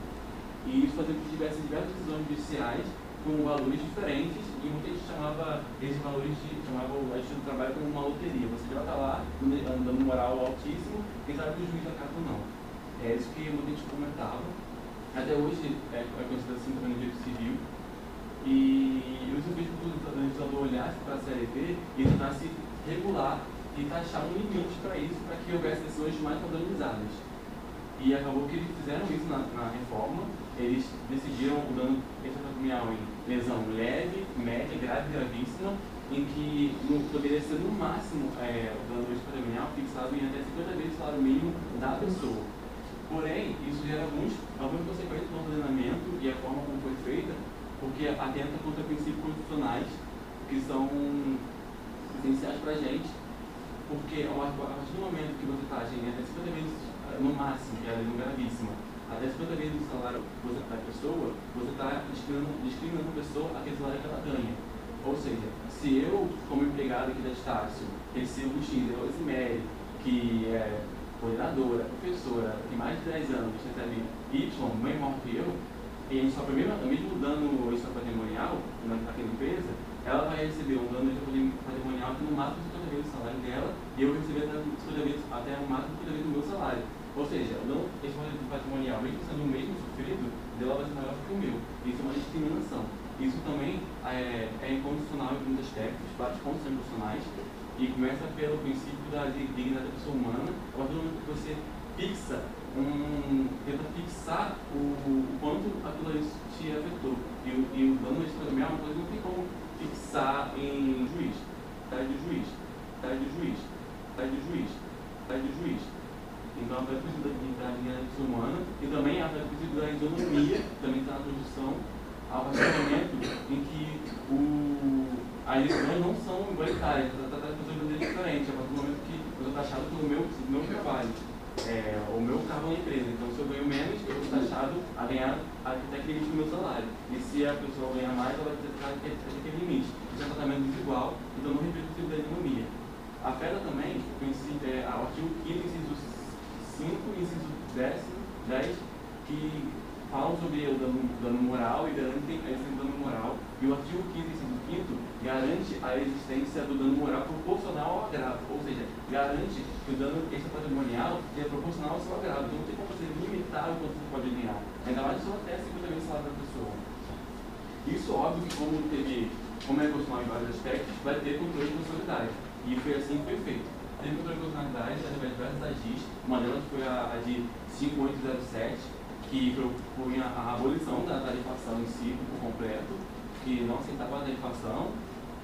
E isso fazia com que tivesse diversas decisões judiciais com valores diferentes e muita gente chamava esses valores de, chamava a gente do trabalho como uma loteria. Você já está lá, dando moral altíssimo, quem sabe que o juiz acaba ou não. É isso que muita gente comentava. Até hoje é, é considerado assim também no direito civil. E eu com que o legislador olhasse para a CLT e tentasse regular e taxar um limite para isso, para que houvesse decisões mais padronizadas. E acabou que eles fizeram isso na, na reforma, eles decidiram o dano extracranial em lesão leve, média, grave e gravíssima, em que no, poderia ser no máximo é, o dano extracranial fixado em até 50 vezes o salário mínimo da pessoa. Porém, isso gera alguns, algumas consequências no ordenamento e a forma como foi feita, porque atenta contra princípios constitucionais que são essenciais para a gente porque a partir do momento que você está agindo até 50 vezes, eh, no máximo, que é a gravíssima, até 50 vezes o salário da pessoa, você está discriminando, discriminando a pessoa aquele salário que ela ganha. Ou seja, se eu, como empregado aqui da Estácio, recebo X, eu Rosemary, que é coordenadora, professora, tem mais de 10 anos, recebe Y, bem maior que eu, e a gente só mesmo, mesmo dando isso patrimonial naquela empresa, ela vai receber um dano patrimonial que no máximo 50 vezes o salário dela, e eu vou receber até, 50 vezes, até o máximo 50 vezes o meu salário. Ou seja, o dano patrimonial, mesmo sendo o mesmo sofrido, dela vai ser maior que o meu. Isso é uma discriminação. Isso também é, é incondicional em alguns aspectos, vários pontos incondicionais, e começa pelo princípio da dignidade da pessoa humana, a partir do momento que você fixa um, tenta fixar o, o quanto aquilo te afetou. E, e o dano patrimonial é uma coisa que não tem como fixar em juiz, tá de juiz, tá de juiz, tá de juiz, tá de juiz. Então, a princípio da dignidade humana e também a princípio da isonomia, também está na Constituição, ao do momento em que o, as decisões não são igualitárias, está tratando de pessoas diferentes, a partir do momento que eu estou taxado pelo meu, meu trabalho é, o meu carro na empresa. Então, se eu ganho menos, eu vou taxado a ganhar até aquele limite do meu salário. E se a pessoa ganhar mais, ela vai ter até aquele limite. Isso é um tratamento desigual, então não repercute da economia. Afeta também o é, o artigo 5 inciso 5 inciso 10, 10 que falam sobre o dano, dano moral e garantem a existência do dano moral. E o artigo 15 inciso 5 garante a existência do dano moral proporcional ao agravo, ou seja, garante que o dano extrapatrimonial é proporcional ao seu agravo. Então não tem como você limitar o quanto você pode ganhar, ainda mais se até 50 vezes o salário da pessoa. Isso, óbvio, que como teve, como é proporcional em vários aspectos, vai ter controle de personalidade. E foi assim que foi feito. Teve controle de personalidade através de diversas agis, uma delas foi a, a de 5807, que propunha a abolição da tarifação em si por completo, que não aceitava a tarifação,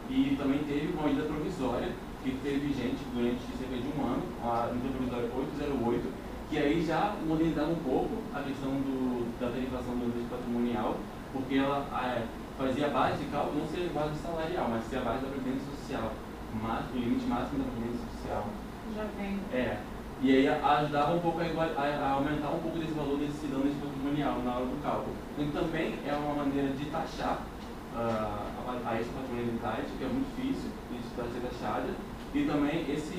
e também teve uma medida provisória, que teve gente durante cerca de um ano, a medida provisória 808, que aí já modernizava um pouco a questão do, da tarifação do índice patrimonial, porque ela é, fazia a base de cálculo não ser base salarial, mas ser a base da previdência social, o limite máximo da previdência social. Já vem. É. E aí ajudava um pouco a, a, a, aumentar um pouco desse valor desse dano patrimonial na hora do cálculo. E também é uma maneira de taxar uh, a, a essa patrimonialidade, que é muito difícil de ser taxada, e também esse,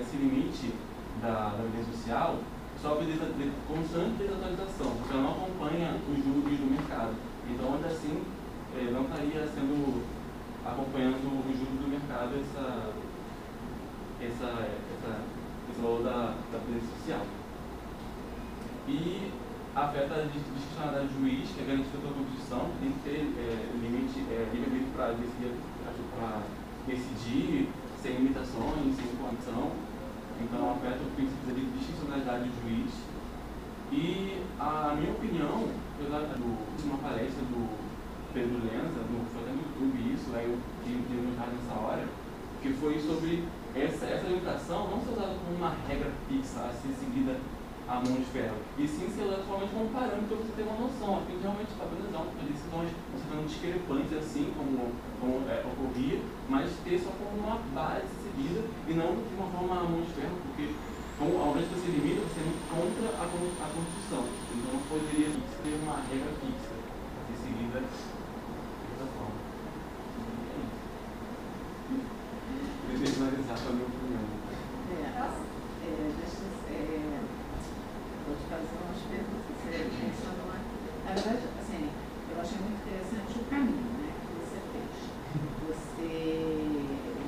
esse limite da, da social sofre de, de constante desatualização, porque ela não acompanha os juros do mercado. Então, ainda assim, eh, não estaria sendo acompanhando os juros do mercado essa, essa, essa esse valor da, da previdência social. E afeta a discricionalidade do juiz, que é garantida pela que tem que ter é, limite, é, livre para decidir, decidir sem limitações, sem condição. Então afeta o princípio de discricionalidade do juiz. E a minha opinião, apesar de uma palestra do Pedro Lenza, no, foi até no YouTube isso, aí eu tive nessa hora, que foi sobre essa, essa limitação não ser usada como uma regra fixa a ser seguida a mão de ferro, e sim ser usada somente como parâmetro para você ter uma noção. A fim de realmente estabilizar uma decisões você não discrepantes assim como, como é, ocorria, mas ter só como uma base seguida e não de uma forma a mão de ferro, porque como, ao invés de você limita, você é contra a, a Constituição. Então não poderia ter uma regra fixa a ser seguida dessa forma. Personalizar para a minha opinião. É, é, deixa é, vou te fazer umas perguntas. Na verdade, assim, eu achei muito interessante o caminho né, que você fez. Você,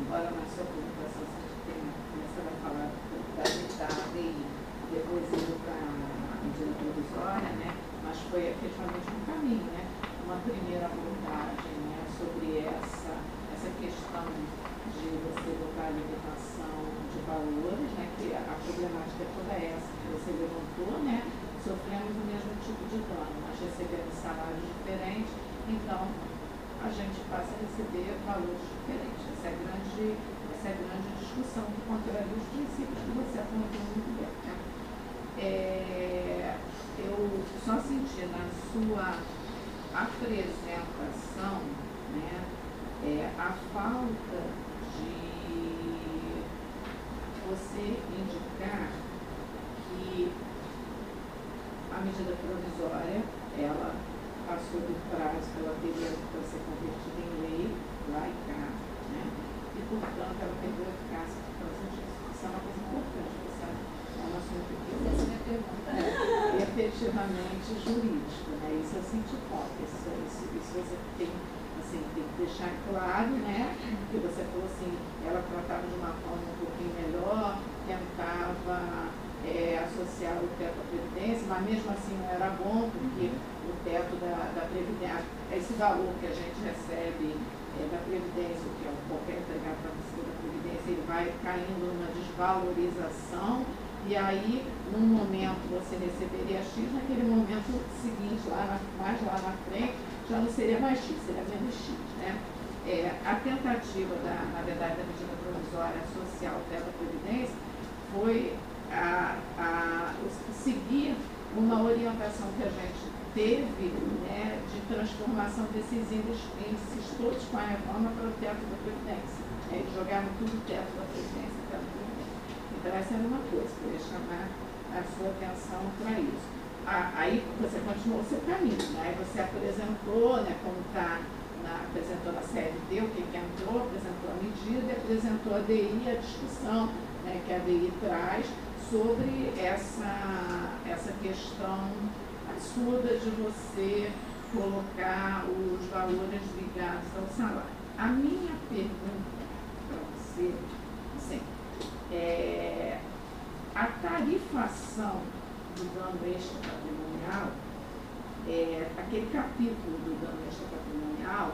embora na sua apresentação você tenha começado a falar da ditada e depois indo para a medida provisória, né, mas foi efetivamente um caminho, né? Uma primeira abordagem né, sobre essa, essa questão de você botar a limitação de valores, né, que a problemática é toda essa que você levantou, né, sofremos o mesmo tipo de dano, mas recebemos salários diferentes, então a gente passa a receber valores diferentes. Essa é a grande, essa é a grande discussão que contraria os princípios que você apontou muito bem. Né? É, eu só senti na sua apresentação né, é, a falta de você indicar que a medida provisória, ela passou do prazo que ela teria para ser convertida em lei, lá e cá, né? E, portanto, ela perdeu a eficácia por causa disso. Isso é uma coisa importante, você sabe? É um assunto que Essa é a minha pergunta. é efetivamente jurídico, né? Isso é sentir falta, isso, isso, isso você tem, assim, tem que deixar claro, né? Que você falou assim, ela tratava de uma forma um pouquinho melhor, tentava é, associar o teto à Previdência, mas mesmo assim não era bom, porque o teto da, da Previdência, esse valor que a gente recebe é, da Previdência, que é o qualquer empregado participa da Previdência, ele vai caindo numa desvalorização, e aí, num momento você receberia X, naquele momento seguinte, lá na, mais lá na frente, já não seria mais X, seria menos X. Né? É, a tentativa, da, na verdade, da medida provisória social à Previdência foi a, a, seguir uma orientação que a gente teve né, de transformação desses índices, índices todos com a reforma para o teto da Previdência. Eles jogaram tudo o teto da Previdência para a Previdência. Então, essa era uma coisa que eu ia chamar a sua atenção para isso. Ah, aí você continuou o seu caminho, né? você apresentou, né, como está apresentou na CLT, o que, que entrou, apresentou a medida apresentou a DI, a discussão né, que a DI traz sobre essa, essa questão absurda de você colocar os valores ligados ao salário. A minha pergunta você, assim, é, a tarifação do dano extra patrimonial, é, aquele capítulo do dano extra patrimonial,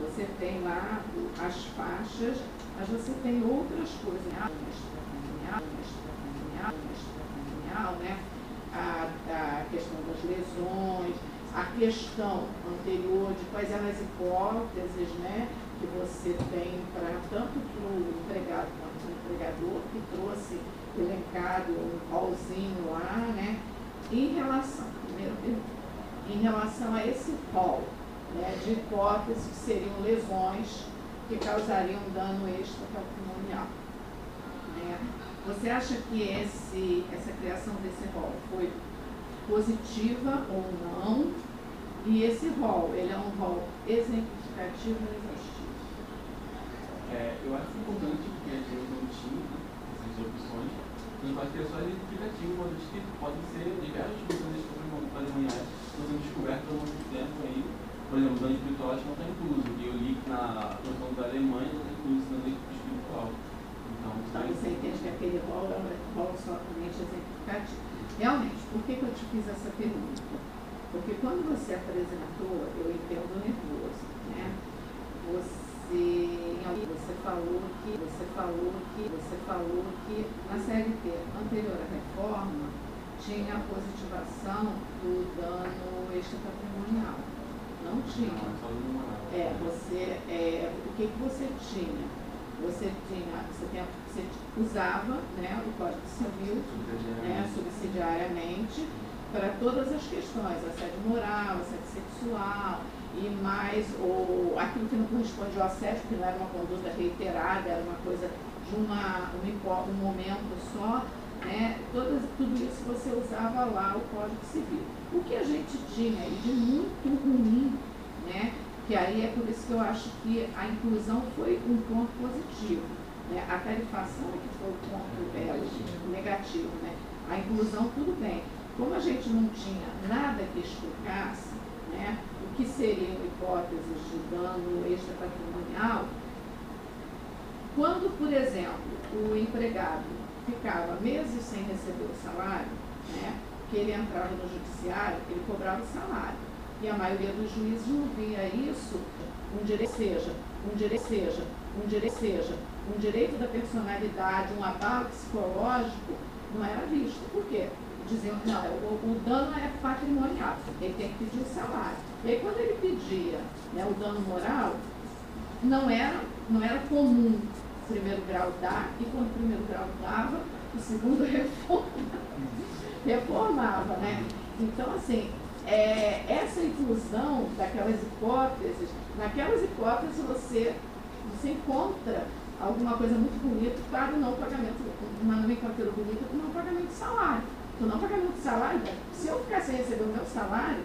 você tem lá as faixas, mas você tem outras coisas, né? extra patrimonial, extra patrimonial, extra patrimonial, né? A, a questão das lesões, a questão anterior de quais eram as hipóteses né, que você tem para tanto para o empregado quanto o empregador, que trouxe elencado um pauzinho lá, né? Em relação, primeiro em relação a esse rol né, de hipóteses que seriam lesões que causariam dano extra patrimonial. Né? Você acha que esse, essa criação desse rol foi positiva ou não? E esse rol, ele é um rol exemplificativo ou? É, eu acho importante porque a gente não tinha né, essas opções, mas pode ter só exemplificativo, uma vez que podem ser diversas opções patrimoniais que estão sendo descobertas ao longo do tempo aí. Por exemplo, o dano espiritual que não está incluso, e eu li que na questão da Alemanha não está incluso esse dano espiritual. Então, Então você entende que aquele rol é um rol somente exemplificativo. Realmente, por que, que eu te fiz essa pergunta? Porque quando você apresentou, eu entendo nervoso, né? Você, você falou que, você falou que, você falou que na CLT anterior à reforma tinha a positivação do dano extrapatrimonial. Não tinha. não, é você, é, o que, que você tinha? Você tinha, você, tinha, você usava né, o Código Civil né, subsidiariamente para todas as questões, assédio moral, assédio sexual e mais o, aquilo que não corresponde ao assédio, que não era uma conduta reiterada, era uma coisa de uma, um, um momento só, né? Todas, tudo isso você usava lá o Código Civil. O que a gente tinha de muito ruim, né? que aí é por isso que eu acho que a inclusão foi um ponto positivo. Né? A tarifação é que foi o ponto é, negativo. Né? A inclusão, tudo bem. Como a gente não tinha nada que explicasse né, o que seriam hipóteses de dano extrapatrimonial, quando, por exemplo, o empregado ficava meses sem receber o salário, né, que ele entrava no judiciário, ele cobrava o salário. E a maioria dos juízes não via isso um direito, seja, um direito, seja, um direito, seja, um direito da personalidade, um abalo psicológico, não era visto. Por quê? Diziam, não, o, o dano é patrimonial, ele tem que pedir o salário. E aí quando ele pedia né, o dano moral, não era, não era comum o primeiro grau dar, e quando o primeiro grau dava, o segundo reforma, reformava, né? Então, assim, é, essa inclusão daquelas hipóteses, naquelas hipóteses você, você encontra alguma coisa muito bonita para o não pagamento, uma nomenclatura bonita para o não pagamento de salário. O não pagamento de salário, se eu ficar sem receber o meu salário,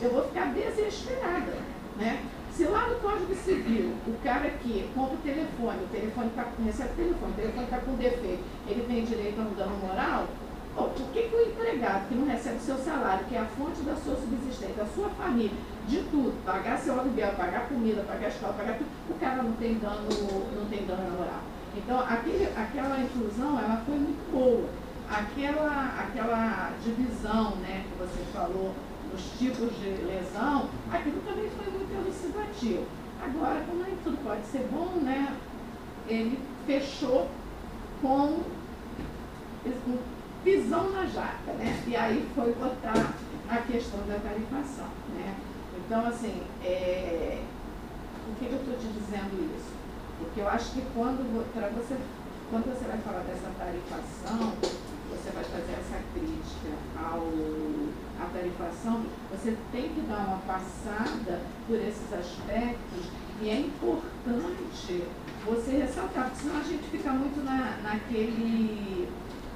eu vou ficar desesperada. Né? Se lá no Código Civil, o cara que compra o telefone, o telefone tá, recebe o telefone, o telefone está com defeito, ele tem direito a um dano moral, Bom, por que, que o empregado que não recebe seu salário, que é a fonte da sua subsistência, da sua família, de tudo, pagar seu aluguel, pagar comida, pagar escola, pagar tudo, o cara não tem dano, não tem dano moral. Então, aquele, aquela inclusão, ela foi muito boa. Aquela, aquela divisão, né, que você falou, dos tipos de lesão, aquilo também foi muito elucidativo. Agora, como nem tudo pode ser bom, né, ele fechou com pisão na jaca, né? E aí foi botar a questão da tarifação, né? Então, assim, é... por que, que eu estou te dizendo isso? Porque eu acho que quando, você, quando você vai falar dessa tarifação, você vai fazer essa crítica ao, à tarifação, você tem que dar uma passada por esses aspectos e é importante você ressaltar, porque senão a gente fica muito na, naquele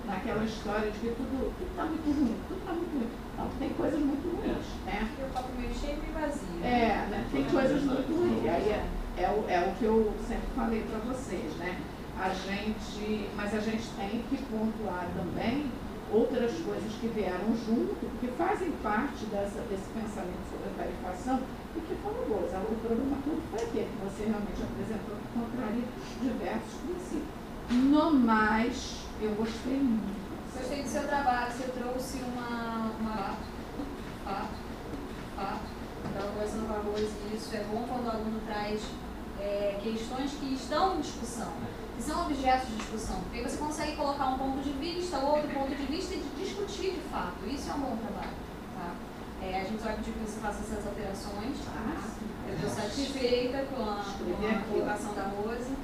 naquela história de que tudo está muito ruim, tudo está muito ruim. Não, tem coisas muito ruins, né? Porque o copo meio cheio e vazio. É, né? tem coisas muito ruins. Aí é, é, o, é o que eu sempre falei para vocês, né? A gente, mas a gente tem que pontuar também outras coisas que vieram junto, que fazem parte dessa, desse pensamento sobre a tarifação e que foram boas. O problema todo foi aquele que você realmente apresentou que contraria diversos princípios. No mais, eu gostei muito. Gostei do seu trabalho, você trouxe uma, uma fato, fato, fato, da arroz no arroz, e isso é bom quando o aluno traz é, questões que estão em discussão, que são objetos de discussão, porque você consegue colocar um ponto de vista, outro ponto de vista e discutir de fato. Isso é um bom trabalho. Tá? É, a gente vai pedir que você faça essas alterações. Tá? Eu estou satisfeita com a, com a colocação da Rose.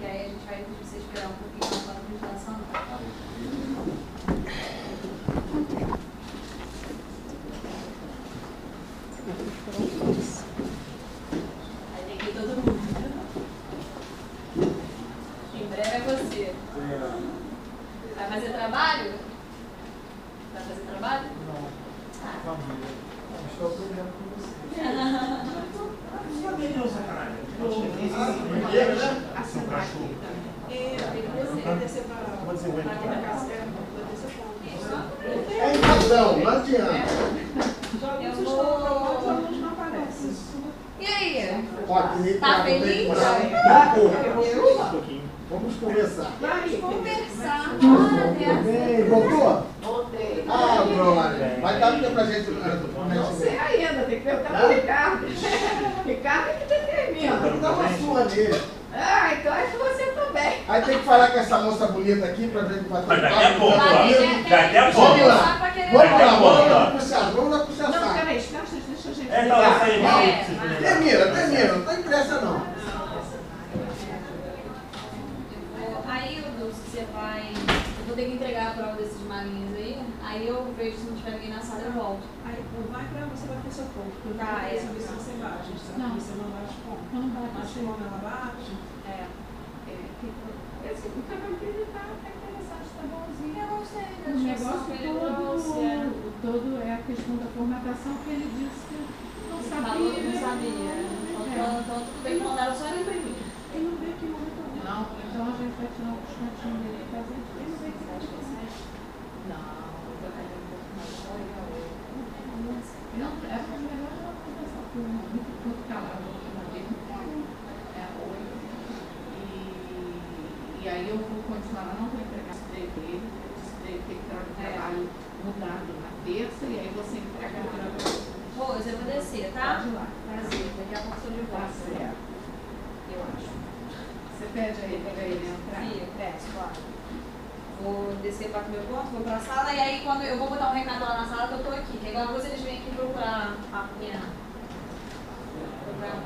E aí a gente vai pedir você esperar um pouquinho para a apresentação. Aí tem que ir todo mundo. Em breve é você. Vai fazer trabalho? Vai fazer trabalho? Não. Ah. Família. Não, estou aprendendo com você. Sabia não, sacanagem. Assinar aqui. Vou dizer oi. É invasão, não adianta. Eu vou. E aí? Pode Tá feliz? Vamos conversar. Vamos conversar. Ah, Bem, voltou? Voltei. Ah, Glória. Vai dar tempo pra gente. né, Não sei ainda, tem que perguntar para o Ricardo. Ricardo é que determina. Dá uma sua nele. Ah, então é que você também. Aí tem que falar com essa moça bonita aqui pra ver que vai Mas daqui a pouco, ó. Vamos Daqui a pouco. lá. Vamos Vamos lá, vamos Daqui a lá pouco. puxar, vamos lá puxar Não, saco. peraí, espera, deixa a gente. É, então, essa aí, É, vai. mas- Termina, termina, não tem pressa não. Aí, Dulce, você vai. Eu vou ter que entregar a prova desses malinhos aí. Eu vejo se não tiver ninguém na sala, eu volto. Aí, vai pra você vai pro seu ponto. Eu Tá, tá, é. saber se você bate. Não. você não bate ponto. Não bate. Mas como ela bate, É. É, que- esse, o trabalho dele tá, tá interessante, tá bonzinho. Eu gostei O negócio que ele trouxe. é. todo, todo é a questão da formatação que ele disse que não sabia. Falou que não sabia. Então, É. tudo bem que mandaram só ele imprimir. ele não vê que não é tão Não, então a gente vai tirar um cantinho dele e fazer isso. Ele vai ter que fazer. Não, eu vou fazer um pouco mais. Não, é melhor ela conversar com muito, muito calado. É, oi. E, e aí eu vou continuar, não vou entregar esse dele, esse tem que ter um trabalho mudado na terça e aí você entrega na Rose, eu vou descer, tá? Pode lá. Prazer. Daqui a pouco estou de Tá volta. certo. Eu acho. Você pede a ele para ele entrar? Sim, peço, claro. Vou descer para o meu ponto, vou para a sala e aí quando eu vou botar um recado lá na sala que eu tô aqui. Que igual coisa eles vêm aqui procurar a minha. Procurar.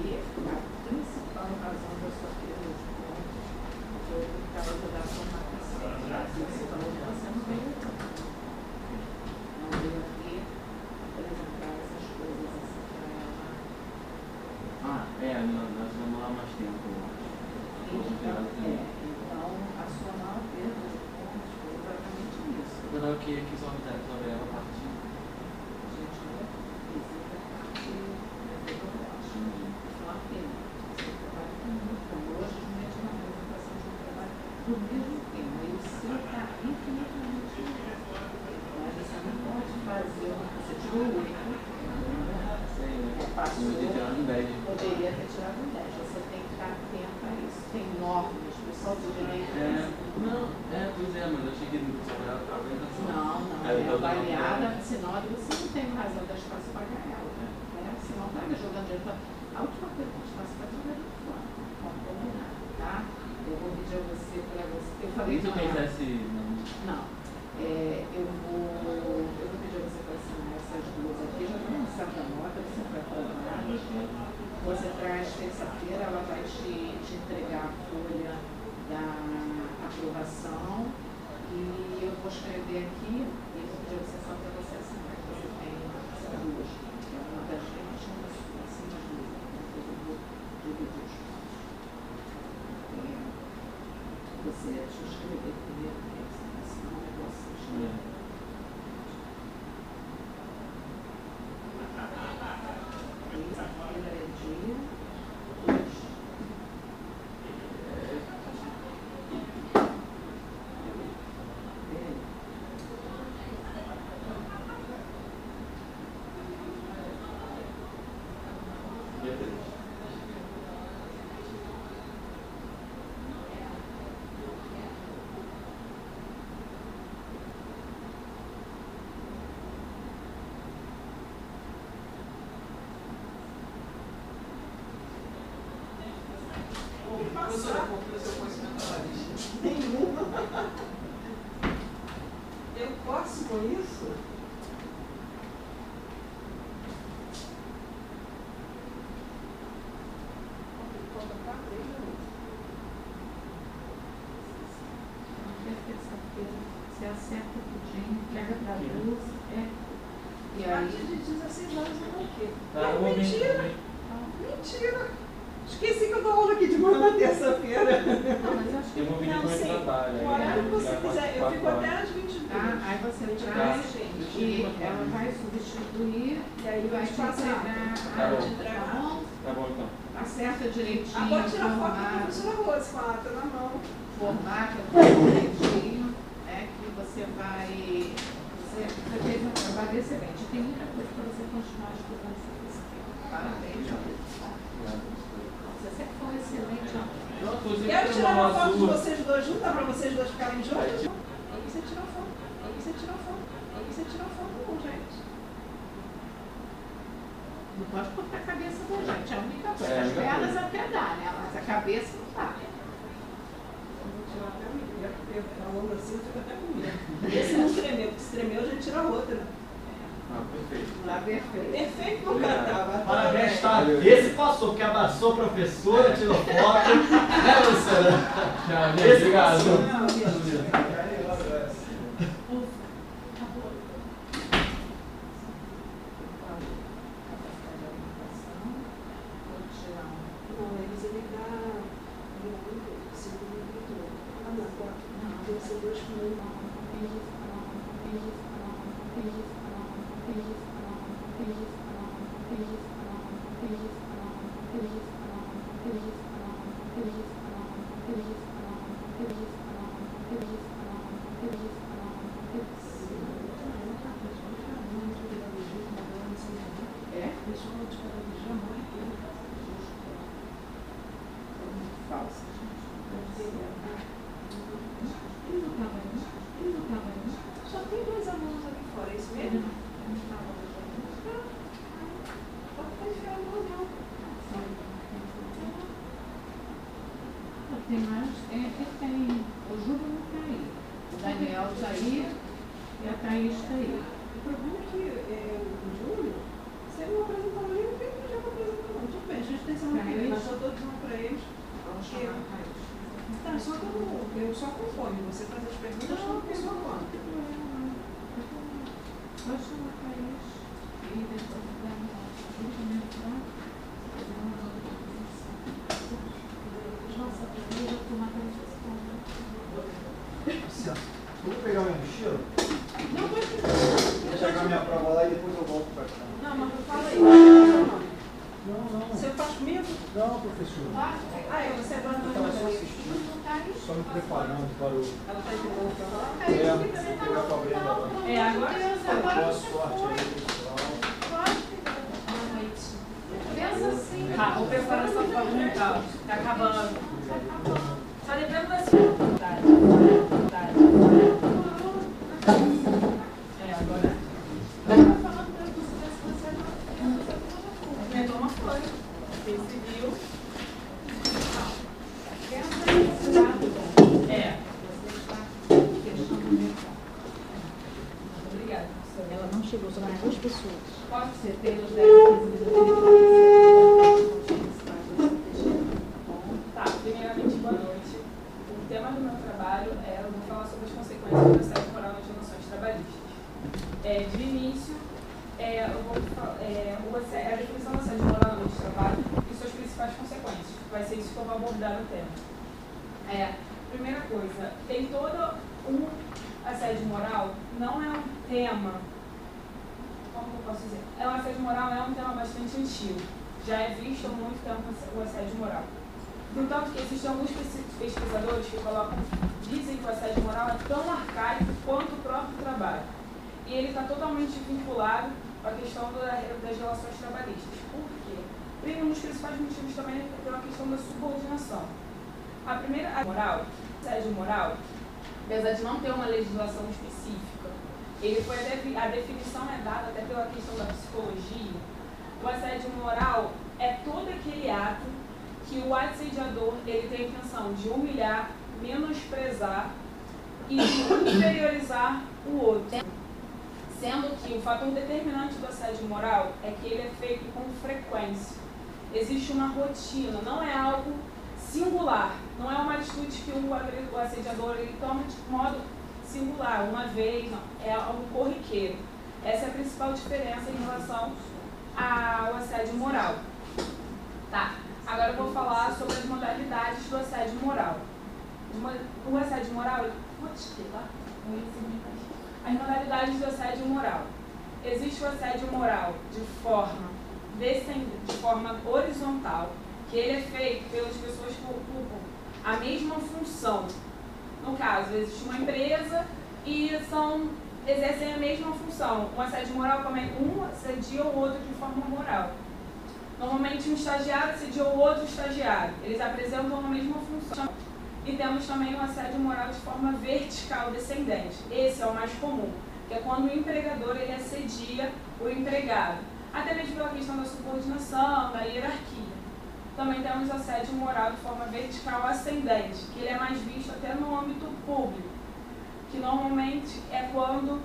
seria a principal razão da sua perda de pontos por da formatação que. Professora, qual foi o seu conhecimento analista? Nenhum. Eu posso com isso? Você acerta tudinho, pega para luz, é. E aí? A partir de 16 anos eu não é mentira! acerta direitinho. Ah, Agora tira a foto da professora Rose com a mão. na mão. Formata tudo direitinho, né? Que você vai. Você, você fez um trabalho excelente. Tem muita coisa para você continuar estudando se você Parabéns, Você sempre é foi excelente. Quero tirar uma foto de vocês dois juntos, para vocês dois ficarem juntos. Aí você tirou foto. Aí você tirou foto. Aí você tirou foto. Não pode cortar a cabeça da gente, é a única coisa. É, As pernas é até dá, né? Mas a cabeça não dá. Eu falando assim, eu fico até com medo. Esse não tremeu, porque se tremeu já tira outra. Ah, perfeito. Ah, perfeito. Perfeito cantava é. Parabéns, tá? Esse passou, porque abraçou a professora, tirou foto. Luciano. Luciana? Obrigado. É, o assédio moral é um tema bastante antigo. Já é visto há muito tempo o assédio moral. No entanto, que existem alguns pesqui- pesquisadores que colocam, dizem que o assédio moral é tão arcaico quanto o próprio trabalho. E ele está totalmente vinculado à questão da- das relações trabalhistas. Por quê? Primeiro, um dos principais motivos também é pela questão da subordinação. A primeira, a moral, assédio moral, apesar de não ter uma legislação específica, ele foi a, defi- a definição é dada até pela questão da psicologia. O assédio moral é todo aquele ato que o assediador ele tem a intenção de humilhar, menosprezar e inferiorizar o outro. Sendo que o fator determinante do assédio moral é que ele é feito com frequência. Existe uma rotina, não é algo singular, não é uma atitude que o assediador ele toma de modo singular, uma vez, não, é algo corriqueiro. Essa é a principal diferença em relação ao assédio moral. Tá, agora eu vou falar sobre as modalidades do assédio moral. O assédio moral, as modalidades do assédio moral. Existe o assédio moral de forma de forma horizontal, que ele é feito pelas pessoas que ocupam a mesma função. No caso, existe uma empresa e são exercem a mesma função. Um assédio moral como é um assedia o outro de forma moral. Normalmente um estagiário assedia o outro estagiário. Eles apresentam a mesma função. E temos também o assédio moral de forma vertical descendente. Esse é o mais comum, que é quando o empregador ele assedia o empregado. Até mesmo pela questão da subordinação, da hierarquia. Também temos assédio moral de forma vertical ascendente, que ele é mais visto até no âmbito público, que normalmente é quando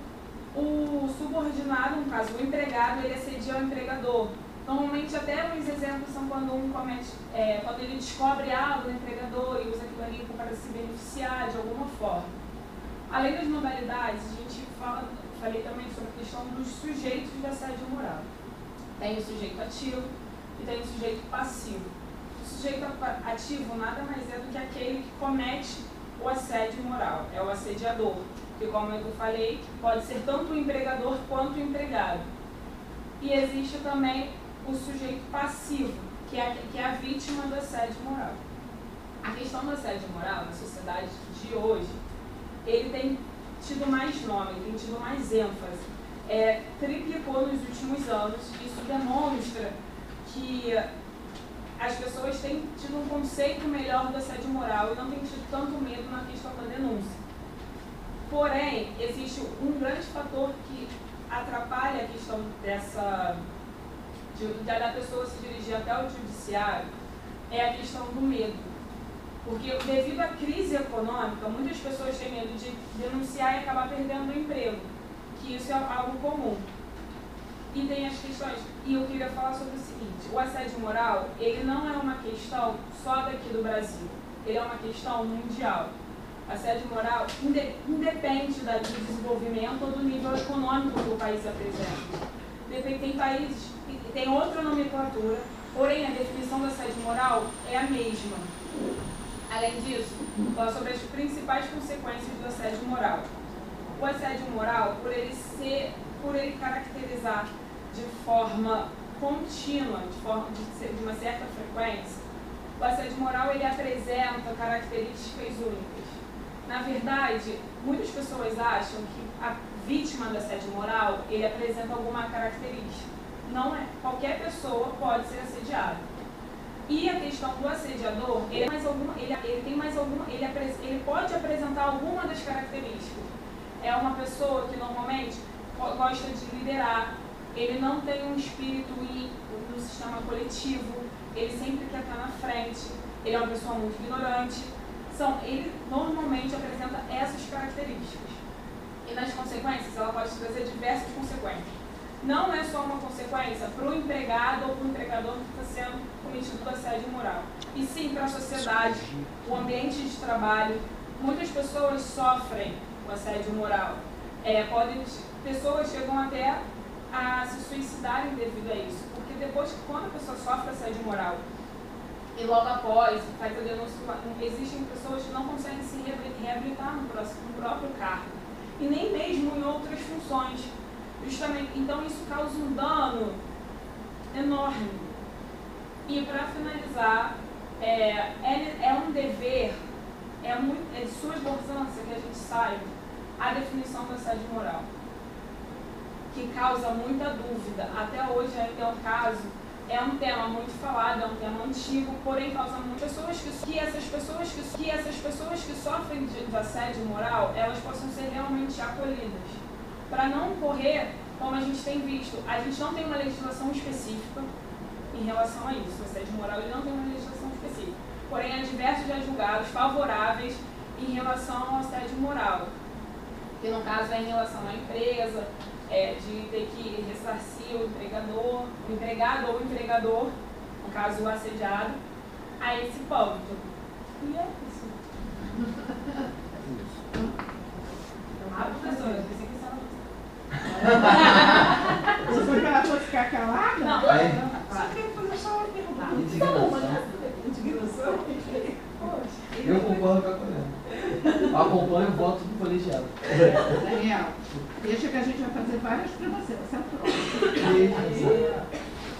o subordinado, no caso o empregado, ele assedia o empregador. Normalmente até os exemplos são quando um comete, é, quando ele descobre algo no empregador e usa aquilo ali para se beneficiar de alguma forma. Além das modalidades, a gente fala, falei também sobre a questão dos sujeitos de assédio moral. Tem o sujeito ativo e tem o sujeito passivo. O sujeito ativo nada mais é do que aquele que comete o assédio moral, é o assediador, que como eu falei, pode ser tanto o empregador quanto o empregado. E existe também o sujeito passivo, que é, que é a vítima do assédio moral. A questão do assédio moral na sociedade de hoje, ele tem tido mais nome, tem tido mais ênfase. É, triplicou nos últimos anos. Isso demonstra que as pessoas têm tido um conceito melhor do assédio moral e não têm tido tanto medo na questão da denúncia. Porém, existe um grande fator que atrapalha a questão dessa de, de da pessoa se dirigir até o judiciário é a questão do medo. Porque devido à crise econômica, muitas pessoas têm medo de denunciar e acabar perdendo o emprego, que isso é algo comum. E tem as questões, e eu queria falar sobre o seguinte, o assédio moral, ele não é uma questão só daqui do Brasil, ele é uma questão mundial. Assédio moral independe do desenvolvimento ou do nível econômico que o país apresenta. Tem países que têm outra nomenclatura, porém a definição do assédio moral é a mesma. Além disso, fala sobre as principais consequências do assédio moral. O assédio moral, por ele ser, por ele caracterizar de forma contínua, de, forma, de, de uma certa frequência, o assédio moral ele apresenta características únicas. Na verdade, muitas pessoas acham que a vítima do assédio moral ele apresenta alguma característica. Não é. Qualquer pessoa pode ser assediada. E a questão do assediador, ele, mais alguma, ele, ele tem mais alguma, ele, ele pode apresentar alguma das características. É uma pessoa que normalmente gosta de liderar, ele não tem um espírito no sistema coletivo, ele sempre quer estar na frente, ele é uma pessoa muito ignorante. São, ele normalmente apresenta essas características. E nas consequências, ela pode trazer diversas consequências não é só uma consequência para o empregado ou para o empregador que está sendo cometido do assédio moral, e sim para a sociedade, o ambiente de trabalho. Muitas pessoas sofrem o assédio moral. É, pessoas chegam até a se suicidarem devido a isso, porque depois, quando a pessoa sofre assédio moral e logo após faz a denúncia, existem pessoas que não conseguem se reabilitar no próprio cargo. E nem mesmo em outras funções. Justamente, então isso causa um dano enorme. E para finalizar, é, é, é, um dever, é, muito, é de sua importância que a gente saiba a definição do assédio moral, que causa muita dúvida. Até hoje ainda é um caso, é um tema muito falado, é um tema antigo, porém causa muitas pessoas que, que essas pessoas que, que essas pessoas que sofrem de, de assédio moral, elas possam ser realmente acolhidas para não correr, como a gente tem visto, a gente não tem uma legislação específica em relação a isso. O assédio moral ele não tem uma legislação específica. Porém, há diversos já julgados favoráveis em relação ao assédio moral. Que no caso é em relação à empresa, é, de ter que ressarcir o empregador, o empregado ou o empregador, no caso o assediado, a esse ponto. E é isso. Ah, professora, você foi para ela fosse ficar calada? Não, só queria fazer só uma pergunta. Indignação. Indignação. Eu concordo com a colega. Acompanho o voto do colegiado. Daniel, deixa que a gente vai fazer várias para você. Você é próximo.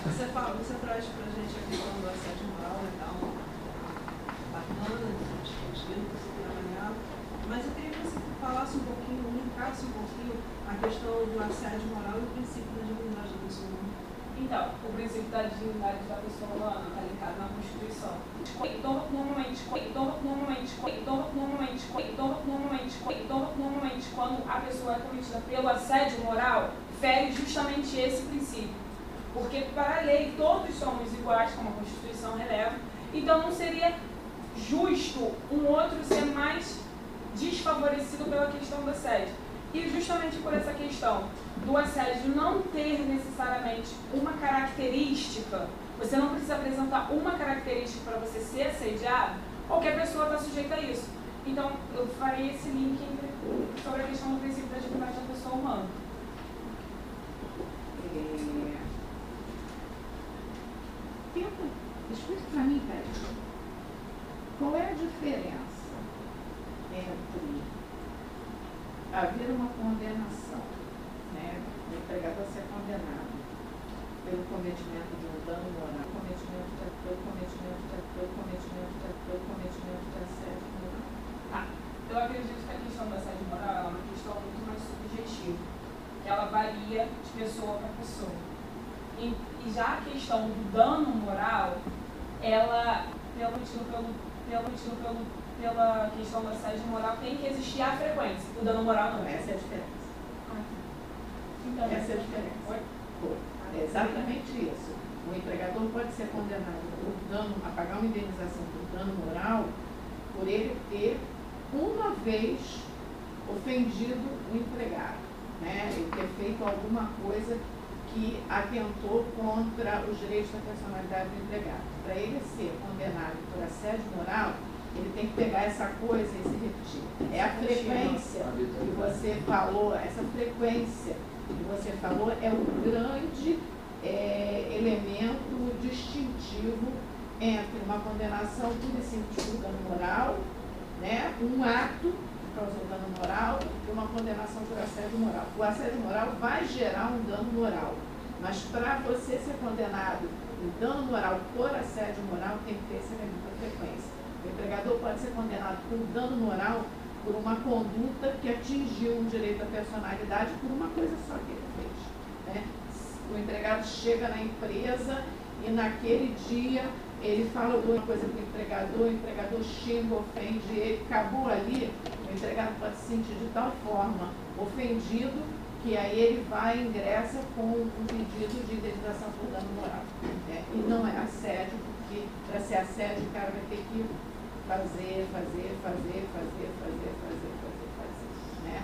Você, fala, você traz para a gente a questão do assédio moral e tal. Bacana, discutindo, você avaliado. Mas eu queria que você falasse um pouquinho, linkasse um pouquinho a questão do assédio moral e o princípio da dignidade da pessoa humana. Então, o princípio da dignidade da pessoa humana está ligado na Constituição. Normalmente, quando a pessoa é cometida pelo assédio moral, fere justamente esse princípio. Porque, para a lei, todos somos iguais, como a Constituição releva, então não seria justo um outro ser mais desfavorecido pela questão do assédio. E justamente por essa questão do assédio não ter necessariamente uma característica, você não precisa apresentar uma característica para você ser assediado, qualquer pessoa está sujeita a isso. Então, eu farei esse link entre, sobre a questão do princípio da dignidade da pessoa humana. É... Tenta, explica para mim, Pedro, qual é a diferença entre haver uma condenação, né, o empregador ser condenado pelo cometimento de um dano moral, cometimento de, pelo cometimento de, pelo cometimento de, pelo cometimento de assédio moral. Ah, eu acredito que a questão da assédio moral é uma questão muito mais subjetiva, que ela varia de pessoa para pessoa. E, e, já a questão do dano moral, ela, pelo motivo, pelo, pelo motivo, pelo pela questão do assédio moral, tem que existir a frequência. O dano moral não. Essa é a diferença. Então, Essa é a diferença. Pô, É exatamente isso. O empregador pode ser condenado por dano, a pagar uma indenização por dano moral, por ele ter uma vez ofendido o empregado, né? Ele ter feito alguma coisa que atentou contra os direitos da personalidade do empregado. Para ele ser condenado por assédio moral, ele tem que pegar essa coisa e se repetir. É a frequência que você falou, essa frequência que você falou é o grande é, elemento distintivo entre uma condenação pura e simples por dano moral, né, um ato que causou dano moral e uma condenação por assédio moral. O assédio moral vai gerar um dano moral, mas para você ser condenado em dano moral por assédio moral tem que ter esse elemento da frequência. O empregador pode ser condenado por dano moral por uma conduta que atingiu um direito à personalidade por uma coisa só que ele fez. Né? O empregado chega na empresa e naquele dia ele fala alguma coisa para o empregador, o empregador xinga, ofende ele, acabou ali, o empregado pode se sentir de tal forma ofendido que aí ele vai e ingressa com um pedido de indenização por dano moral. né? E não é assédio, porque para ser assédio o cara vai ter que fazer, fazer, fazer, fazer, fazer, fazer, fazer, fazer. Né?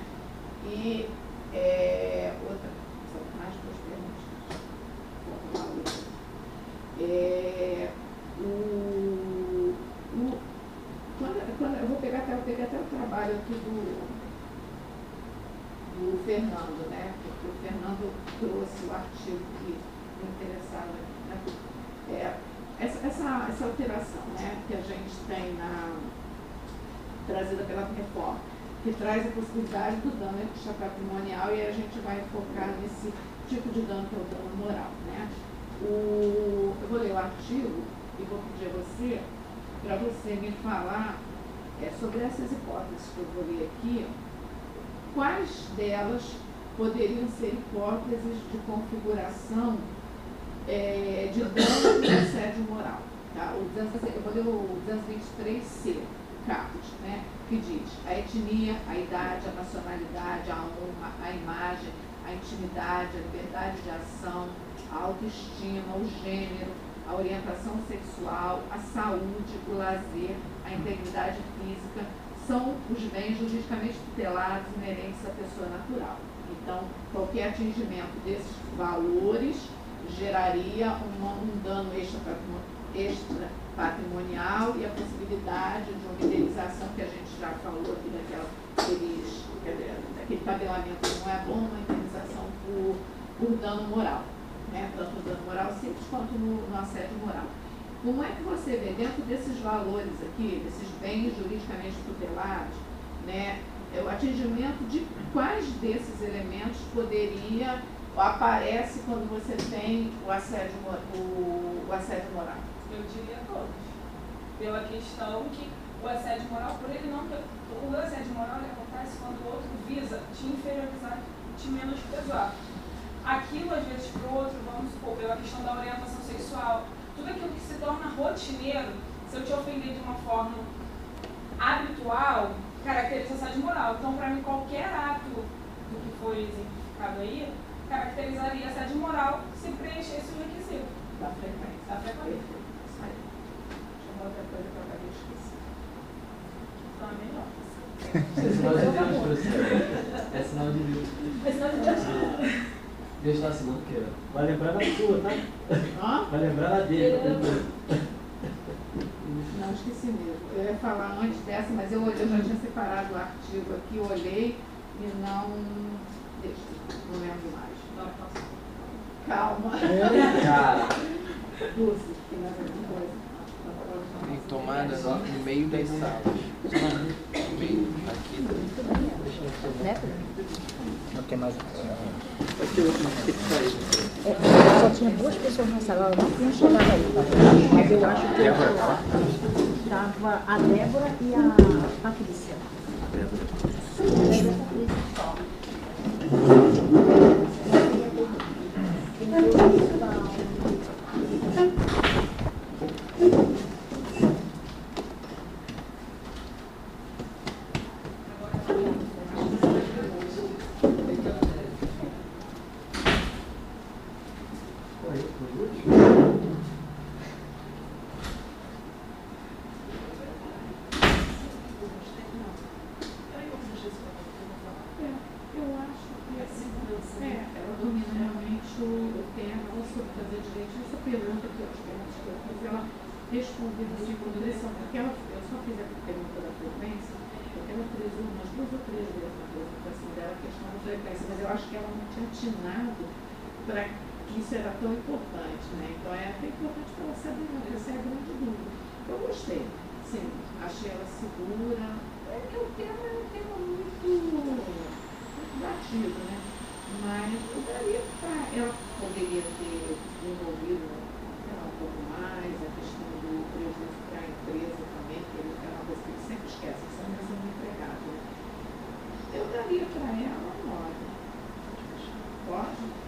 E é, outra, são mais duas perguntas. É, o, o, quando, quando, eu vou pegar até, eu peguei até o trabalho aqui do, do Fernando, né? Porque o Fernando trouxe o artigo que me interessava. Né? É, essa, essa, essa alteração né, que a gente tem na, trazida pela reforma, que traz a possibilidade do dano patrimonial e a gente vai focar nesse tipo de dano que é o dano moral. Né? O, eu vou ler o artigo e vou pedir a você, para você me falar é, sobre essas hipóteses que eu vou ler aqui, quais delas poderiam ser hipóteses de configuração é, de dano e assédio moral. Tá? O 200, eu vou ler o 223C, caput, né? que diz a etnia, a idade, a nacionalidade, a honra, a imagem, a intimidade, a liberdade de ação, a autoestima, o gênero, a orientação sexual, a saúde, o lazer, a integridade física, são os bens juridicamente tutelados inerentes à pessoa natural. Então, qualquer atingimento desses valores geraria uma, um dano extra patrimonial e a possibilidade de uma indenização que a gente já falou aqui daquela, daquele tabelamento que não é bom, uma indenização por, por dano moral, né? tanto no dano moral simples quanto no, no assédio moral. Como é que você vê dentro desses valores aqui, desses bens juridicamente tutelados, né, o atingimento de quais desses elementos poderia aparece quando você tem o assédio, o, o assédio moral? Eu diria todos. Pela questão que o assédio moral, por ele não. O assédio moral ele acontece quando o outro visa te inferiorizar, te menosprezar. Aquilo, às vezes, para o outro, vamos supor, pela questão da orientação sexual, tudo aquilo que se torna rotineiro, se eu te ofender de uma forma habitual, caracteriza assédio moral. Então, para mim, qualquer ato do que foi exemplificado aí, caracterizaria assédio moral se preenchesse o requisito da frequência. da frequência. Isso aí. Deixa eu ver outra coisa que eu acabei de esquecer. Então é melhor. É sinal de Deus, professor. É sinal de Deus. É sinal de Deus. Deus está assinando o quê? Vai lembrar da sua, tá? Hã? Vai lembrar da dele. tá. Não, esqueci mesmo. Eu ia falar antes dessa, mas eu, eu já tinha separado o artigo aqui, olhei e não. Deixa, não lembro mais. Calma. Cara, Dulce, tem coisa? Tomada no, meio das salas. No meio, aqui. Não tem mais. É, só tinha duas pessoas na sala, ela não tinha chegado aí. Mas eu acho que estava a Débora e a Patrícia. Débora e a Patrícia Thank you. Mas eu acho que ela não tinha atinado para que isso era tão importante, né? Então é até importante para ela saber, essa é a grande dúvida. Eu gostei, sim, achei ela segura, é que o tema é um tema muito, muito batido, né? Mas eu daria para ela poderia ter desenvolvido lá, um pouco mais a questão do prejuízo para a empresa também, que é uma coisa que sempre esquece, que são empresa do empregado. Né? Eu daria para ela nove. Pode?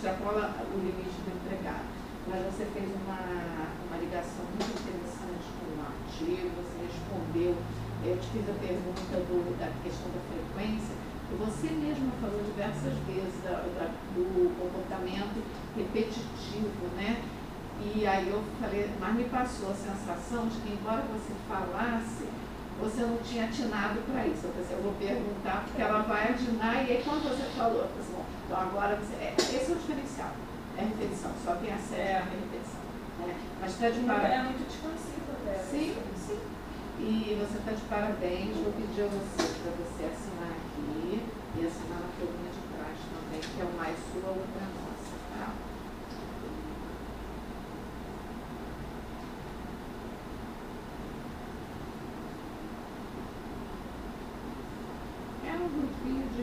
Extrapola o limite do empregado. Mas você fez uma, uma ligação muito interessante com o artigo, você respondeu, eu te fiz a pergunta do, da questão da frequência, você mesma falou diversas vezes da- da- do comportamento repetitivo, né? E aí eu falei, mas me passou a sensação de que embora você falasse, você não tinha atinado para isso. Eu pensei, eu vou perguntar, porque ela vai atinar, e aí quando você falou, eu falei assim, bom, então agora você. é, esse é o diferencial. É repetição, só acerta a repetição. Né? Mas está de É parabéns. muito desconhecido até. Sim, sim. E você está de parabéns. Vou pedir a você para você assinar aqui e assinar na folhinha de trás também, que é o mais sua, outra nossa. Tá? Era um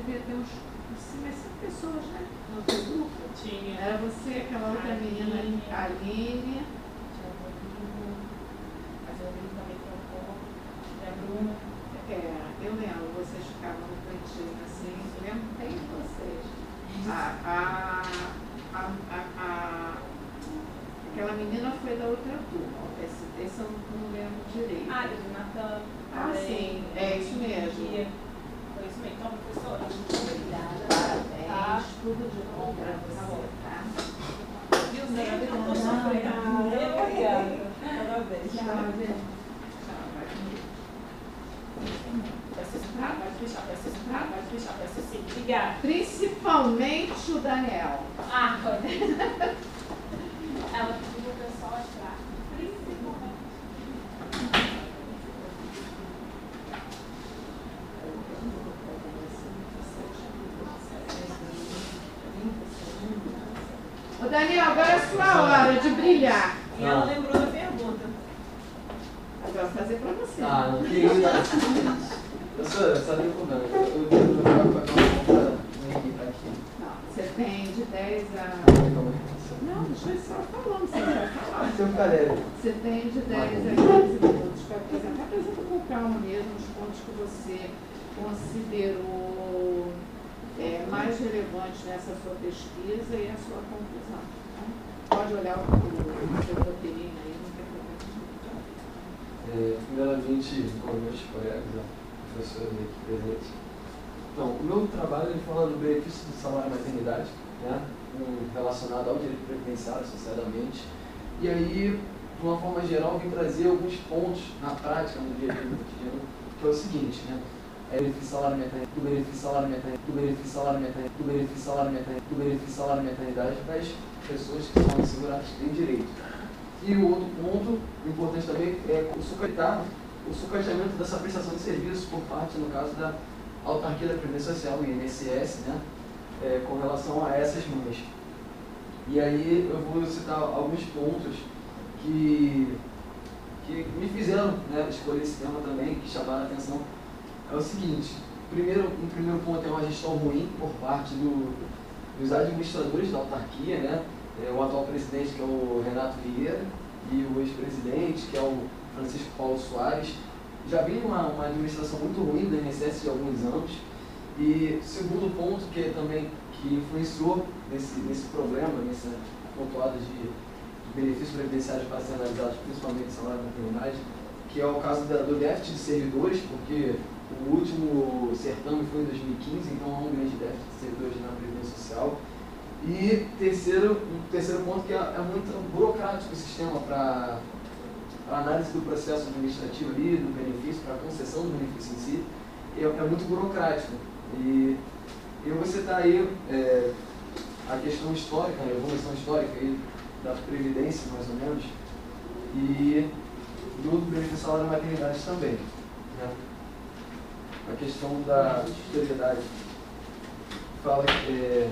devia ter uns assim, mas cinco pessoas, né? No grupo. Tinha. Era você, aquela outra menina, Aline. a Aline. Tinha o Rodrigo, o Rodrigo também trocou. Tinha a Bruna. É, eu lembro, vocês ficavam no cantinho assim, eu lembro bem de vocês. A, a, a, a, a- aquela menina foi da outra turma, esse, esse eu não lembro direito. Ah, do Natan. Ah, sim, é isso mesmo. Foi. Então, professora, muito obrigada. Parabéns, Tá? tudo de bom pra você, tá? Viu, Zé? Obrigada. Parabéns. Sim. Ah, pode fechar, sim. Ah, pode fechar, peço sim. Obrigada. Principalmente o Daniel. Ah, pode. Ela pediu o pessoal atrás. Principalmente. Ô Daniel, agora é a hora de brilhar. E ela lembrou da pergunta. vai fazer pra você. Ah, não que isso. Professora, sabe o problema? Eu eu- eu vou pagar uma conta nem tá aqui. Não, você tem de 10 a. Não, deixa eu só falando, você vai falar. Se eu ficar leve. Você tem de 10 a 15 minutos para apresentar. Apresenta com calma mesmo os pontos que você considerou é, mais relevantes nessa sua pesquisa e a sua conclusão. Pode olhar o, o seu roteirinho aí, não tem problema. É, primeiramente, com meus colegas, professores aqui presentes. Então, o meu trabalho ele fala do benefício do salário maternidade, né, relacionado ao direito previdenciário associadamente. E aí, de uma forma geral, vim trazer alguns pontos na prática, no dia a dia, que é o seguinte, né? É benefício salário maternidade, do benefício salário maternidade, do benefício salário maternidade, do benefício salário maternidade, do benefício salário maternidade para as pessoas que são asseguradas que têm direito. E o outro ponto importante também é o sucatear, o sucateamento dessa prestação de serviços por parte, no caso, da autarquia da Previdência Social, o INSS, né, é, com relação a essas mães. E aí eu vou citar alguns pontos que, que me fizeram né, escolher esse tema também, que chamaram a atenção. É o seguinte, primeiro, um primeiro ponto é uma gestão ruim por parte do, dos administradores da autarquia, né? É, o atual presidente, que é o Renato Vieira, e o ex-presidente, que é o Francisco Paulo Soares, já vem uma, uma administração muito ruim do INSS de alguns anos. E segundo ponto que também que influenciou nesse, nesse problema, nessa pontuada de, de benefícios previdenciários parcelarizados, principalmente salário da maternidade, que é o caso da, do déficit de servidores, porque o último certame foi em 2015, então há um grande déficit de servidores na Previdência Social. E terceiro, um terceiro ponto que é, é muito burocrático o sistema para análise do processo administrativo ali, do benefício, para a concessão do benefício em si, é, é muito burocrático. E eu vou citar aí é, a questão histórica, a evolução histórica aí da Previdência, mais ou menos, e do benefício salário da maternidade também. Né? A questão da historiedade fala que é.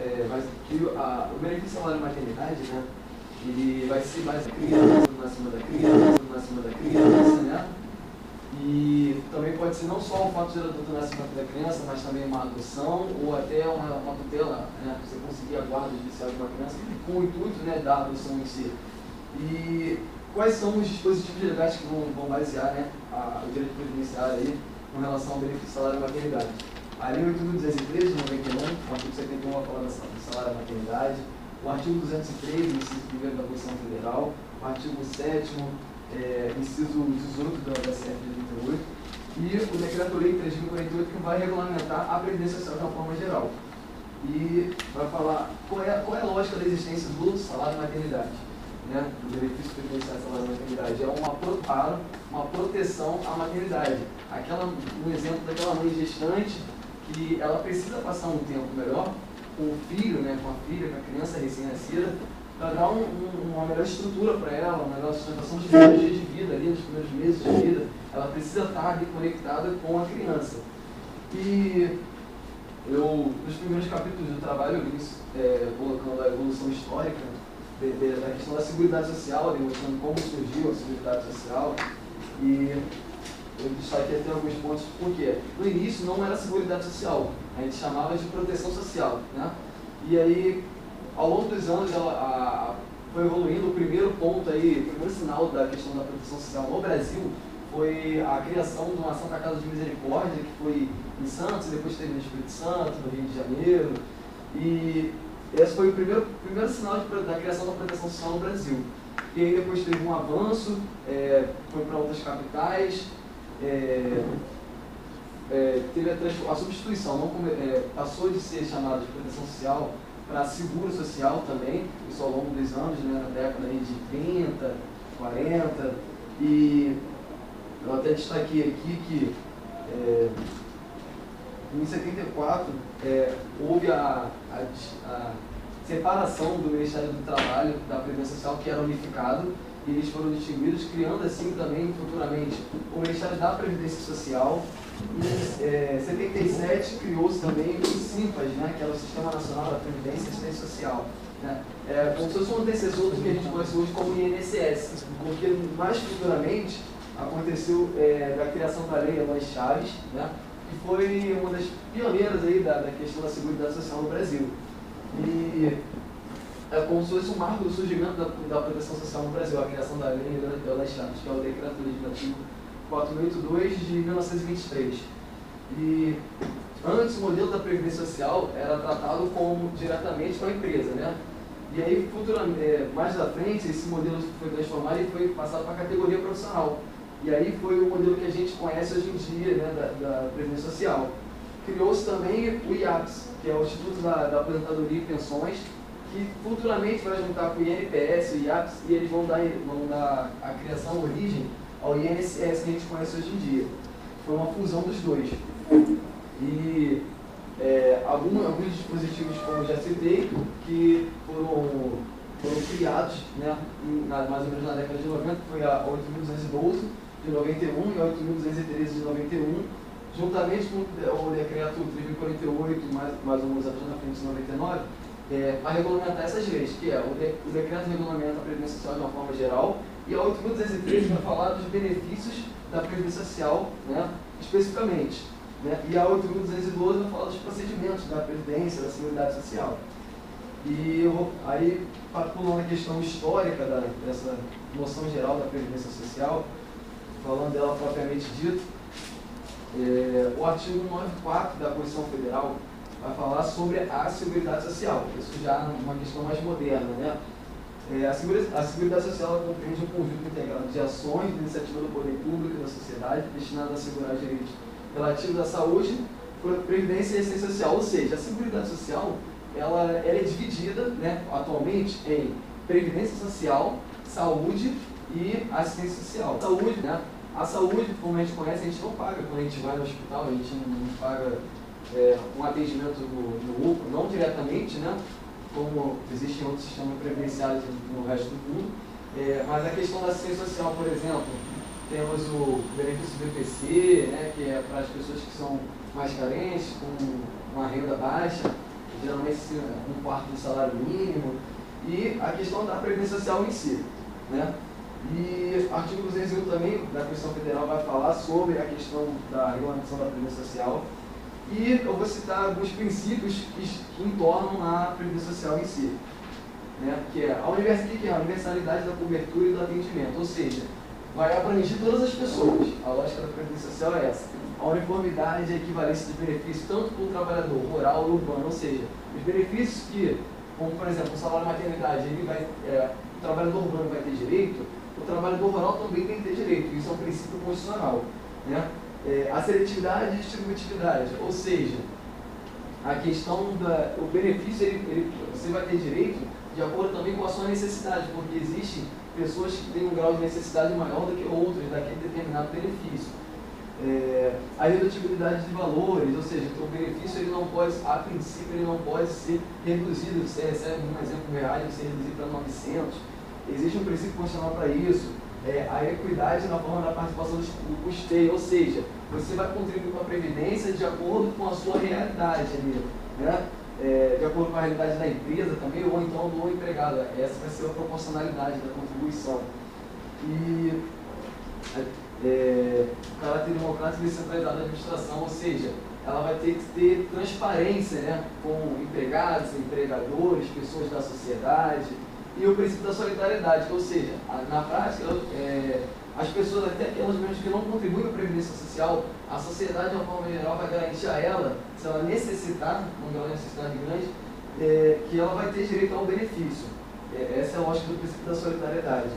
É, mas que a, o benefício salário maternidade, né, ele vai ser mais criança, na cima da criança, na cima da criança, né? E também pode ser não só o fato de adotar o nascimento da criança, mas também uma adoção ou até uma, uma tutela, né? Você conseguir a guarda judicial de uma criança com o intuito né, da adoção em si. E quais são os dispositivos legais que vão, vão basear né, a, o direito previdenciário aí com relação ao benefício salário maternidade? A Lei 8.213 de 91, o artigo 71 vai falar do salário da maternidade, o artigo 203, inciso 1 da Constituição Federal, o artigo 7 é, inciso 18 da, da CF de 38, e o Decreto-Lei 3.048, que vai regulamentar a Previdência Social de uma forma geral. E vai falar qual é, qual é a lógica da existência do salário maternidade, né? do benefício previdenciário salário maternidade. É uma, uma proteção à maternidade. Aquela, um exemplo daquela mãe gestante que ela precisa passar um tempo melhor com o filho, né, com a filha, com a criança recém-nascida, para dar um- um- uma melhor estrutura para ela, uma melhor sustentação primeiros dias de vida, ali, nos primeiros meses de vida. Ela precisa estar ali conectada com a criança. E eu, nos primeiros capítulos do trabalho, eu vim é, colocando a evolução histórica de- de- da questão da Seguridade Social, demonstrando como surgiu a Seguridade Social. E eu destaquei até alguns pontos, porque no início não era Seguridade Social, a gente chamava de proteção social. Né? E aí, ao longo dos anos, ela, a- foi evoluindo. O primeiro ponto aí, o primeiro sinal da questão da proteção social no Brasil foi a criação de uma Santa Casa de Misericórdia, que foi em Santos, depois teve no Espírito Santo, no Rio de Janeiro. E esse foi o primeiro, primeiro sinal de da criação da proteção social no Brasil. E aí depois teve um avanço, é, foi para outras capitais, é, é, teve a, a substituição, não é, passou de ser chamada de proteção social para seguro social também, isso ao longo dos anos, né, na década de 30, 40, e eu até destaquei aqui que é, em 74 é, houve a, a a separação do Ministério do Trabalho da Previdência Social, que era unificado, e eles foram distinguidos, criando assim também futuramente o Ministério da Previdência Social Em é, 77 criou-se também o SIMPAS, né, que é o Sistema Nacional da Previdência e Assistência Social. Né? É como se fosse um antecessor do que a gente conhece hoje como INSS, porque mais futuramente aconteceu é, da criação da lei Eloy Chaves, né, que foi uma das pioneiras aí da, da questão da Seguridade Social no Brasil. E é como se fosse um marco do surgimento da, da proteção social no Brasil, a criação da lei Eloy Chaves, que é o decreto legislativo 482 de 1923. E antes o modelo da Previdência Social era tratado como diretamente com a empresa, né? E aí, futuramente, é, mais à frente, esse modelo foi transformado e foi passado para a categoria profissional. E aí foi o modelo que a gente conhece hoje em dia né, da, da Previdência Social. Criou-se também o IAPS, que é o Instituto da, da, Aposentadoria e Pensões, que futuramente vai juntar com o INPS o IAPS, e eles vão dar, vão dar a criação, a origem ao INSS que a gente conhece hoje em dia. Foi uma fusão dos dois. E é, algum, alguns dispositivos, como já citei, que foram, foram criados né, na, mais ou menos na década de 90, foi a 8.212 de 91 e a 8.213 de 91, juntamente com o decreto 3.048, mais, mais menos anos na frente de 99, é, para regulamentar essas leis, que é o, de, o decreto regulamenta a Previdência Social de uma forma geral, e a 8.213 vai falar dos benefícios da Previdência Social, né, especificamente. Né, e a 8.212 vai falar dos procedimentos da Previdência, da Seguridade Social. E eu vou, aí, pulando a questão histórica da, dessa noção geral da Previdência Social, falando dela propriamente dito, é, o artigo 94 da Constituição Federal vai falar sobre a Seguridade Social, isso já é uma questão mais moderna, né? É, a, Seguridade, a Seguridade Social compreende um conjunto integrado de ações de iniciativa do poder público e da sociedade destinadas a assegurar direitos relativos à saúde, previdência e assistência social. Ou seja, a Seguridade Social ela, ela é dividida né, atualmente em previdência social, saúde e assistência social. Saúde, né? A saúde, como a gente conhece, a gente não paga quando a gente vai no hospital, a gente não paga é, um atendimento no, UPA, não diretamente, né? como existem outros sistemas previdenciários no resto do mundo. É, mas a questão da assistência social, por exemplo, temos o benefício BPC, né, que é para as pessoas que são mais carentes, com uma renda baixa, geralmente um quarto do salário mínimo, e a questão da previdência social em si. Né? E artigo 201 também da Constituição Federal vai falar sobre a questão da regulamentação da previdência social, e eu vou citar alguns princípios que entornam a Previdência Social em si. Né? Que é a universalidade, que é a universalidade da cobertura e do atendimento, ou seja, vai abranger todas as pessoas. A lógica da Previdência Social é essa. A uniformidade e a equivalência de benefícios, tanto para o trabalhador rural ou urbano, ou seja, os benefícios que, como por exemplo, o salário maternidade, ele vai, é, o trabalhador urbano vai ter direito, o trabalhador rural também tem que ter direito. Isso é um princípio constitucional. Né? é, a seletividade e distributividade, ou seja, a questão da o benefício ele, ele, você vai ter direito de acordo também com a sua necessidade, porque existem pessoas que têm um grau de necessidade maior do que outras daquele determinado benefício. É, a redutibilidade de valores, ou seja, o benefício ele não pode, a princípio ele não pode ser reduzido, você recebe um exemplo real, você reduzir para 900, existe um princípio constitucional para isso é, a equidade na forma da participação do custeio, ou seja, você vai contribuir com a Previdência de acordo com a sua realidade ali, né? É, de acordo com a realidade da empresa também, ou então do empregado. Essa vai ser a proporcionalidade da contribuição. E é, o caráter democrático e descentralizado da administração, ou seja, ela vai ter que ter transparência né, com empregados, empregadores, pessoas da sociedade, e o princípio da solidariedade, ou seja, na prática, é, as pessoas, até aquelas mesmo que não contribuem para a Previdência Social, a sociedade, de uma forma geral, vai garantir a ela, se ela necessitar, não é uma necessidade grande, é, que ela vai ter direito ao benefício. É, essa é a lógica do princípio da solidariedade.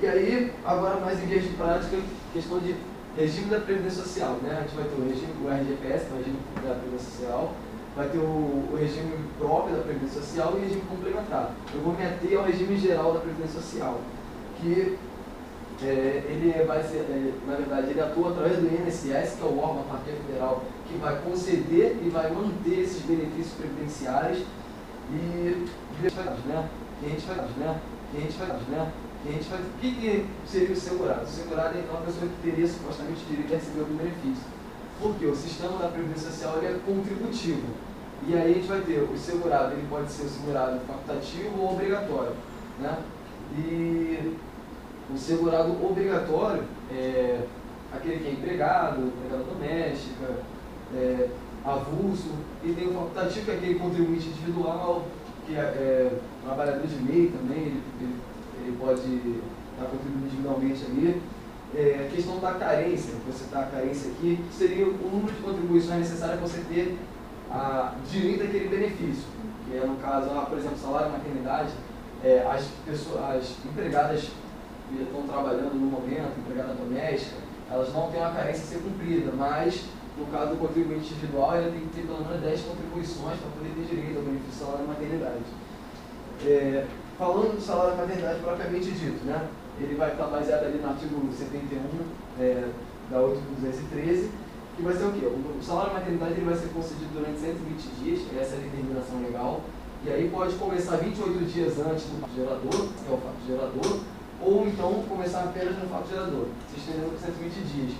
E aí, agora mais em vias de prática, questão de regime da Previdência Social. Né? A gente vai ter o regime do RGPS, que é o regime da Previdência Social, vai ter o, o, regime próprio da Previdência Social e o regime complementar. Eu vou me ater ao regime geral da Previdência Social, que é, ele vai ser, é, na verdade, ele atua através do INSS, que é o órgão a federal que vai conceder e vai manter esses benefícios previdenciários e né? E a gente faz, né? E a gente faz, né? E a gente faz, o que, que seria o segurado? O segurado é aquela pessoa que teria supostamente direito a receber algum benefício. Porque o sistema da Previdência Social ele é contributivo. E aí a gente vai ter o segurado, ele pode ser o segurado facultativo ou obrigatório. Né? E o segurado obrigatório é aquele que é empregado, empregada doméstica, é, avulso, e tem o facultativo, que é aquele contribuinte individual, que é, é trabalhador de MEI também, ele, ele, ele pode estar contribuindo individualmente ali. É, a questão da carência, você está a carência aqui, que seria o número de contribuições necessárias para você ter a direito àquele benefício, que é no caso, ah, por exemplo, salário maternidade, é, as, pessoas, as empregadas que estão trabalhando no momento, empregada doméstica, elas não têm uma carência a ser cumprida, mas no caso do contribuinte individual, ele tem que ter pelo menos 10 contribuições para poder ter direito ao benefício salário maternidade. É, falando do salário maternidade propriamente dito, né, ele vai estar baseado ali no artigo 71 é, da 8.213, que vai ser o quê? O salário maternidade ele vai ser concedido durante 120 dias, essa é a determinação legal, e aí pode começar 28 dias antes do gerador, que é o fato gerador, ou então começar apenas no fato gerador, se estendendo por 120 dias.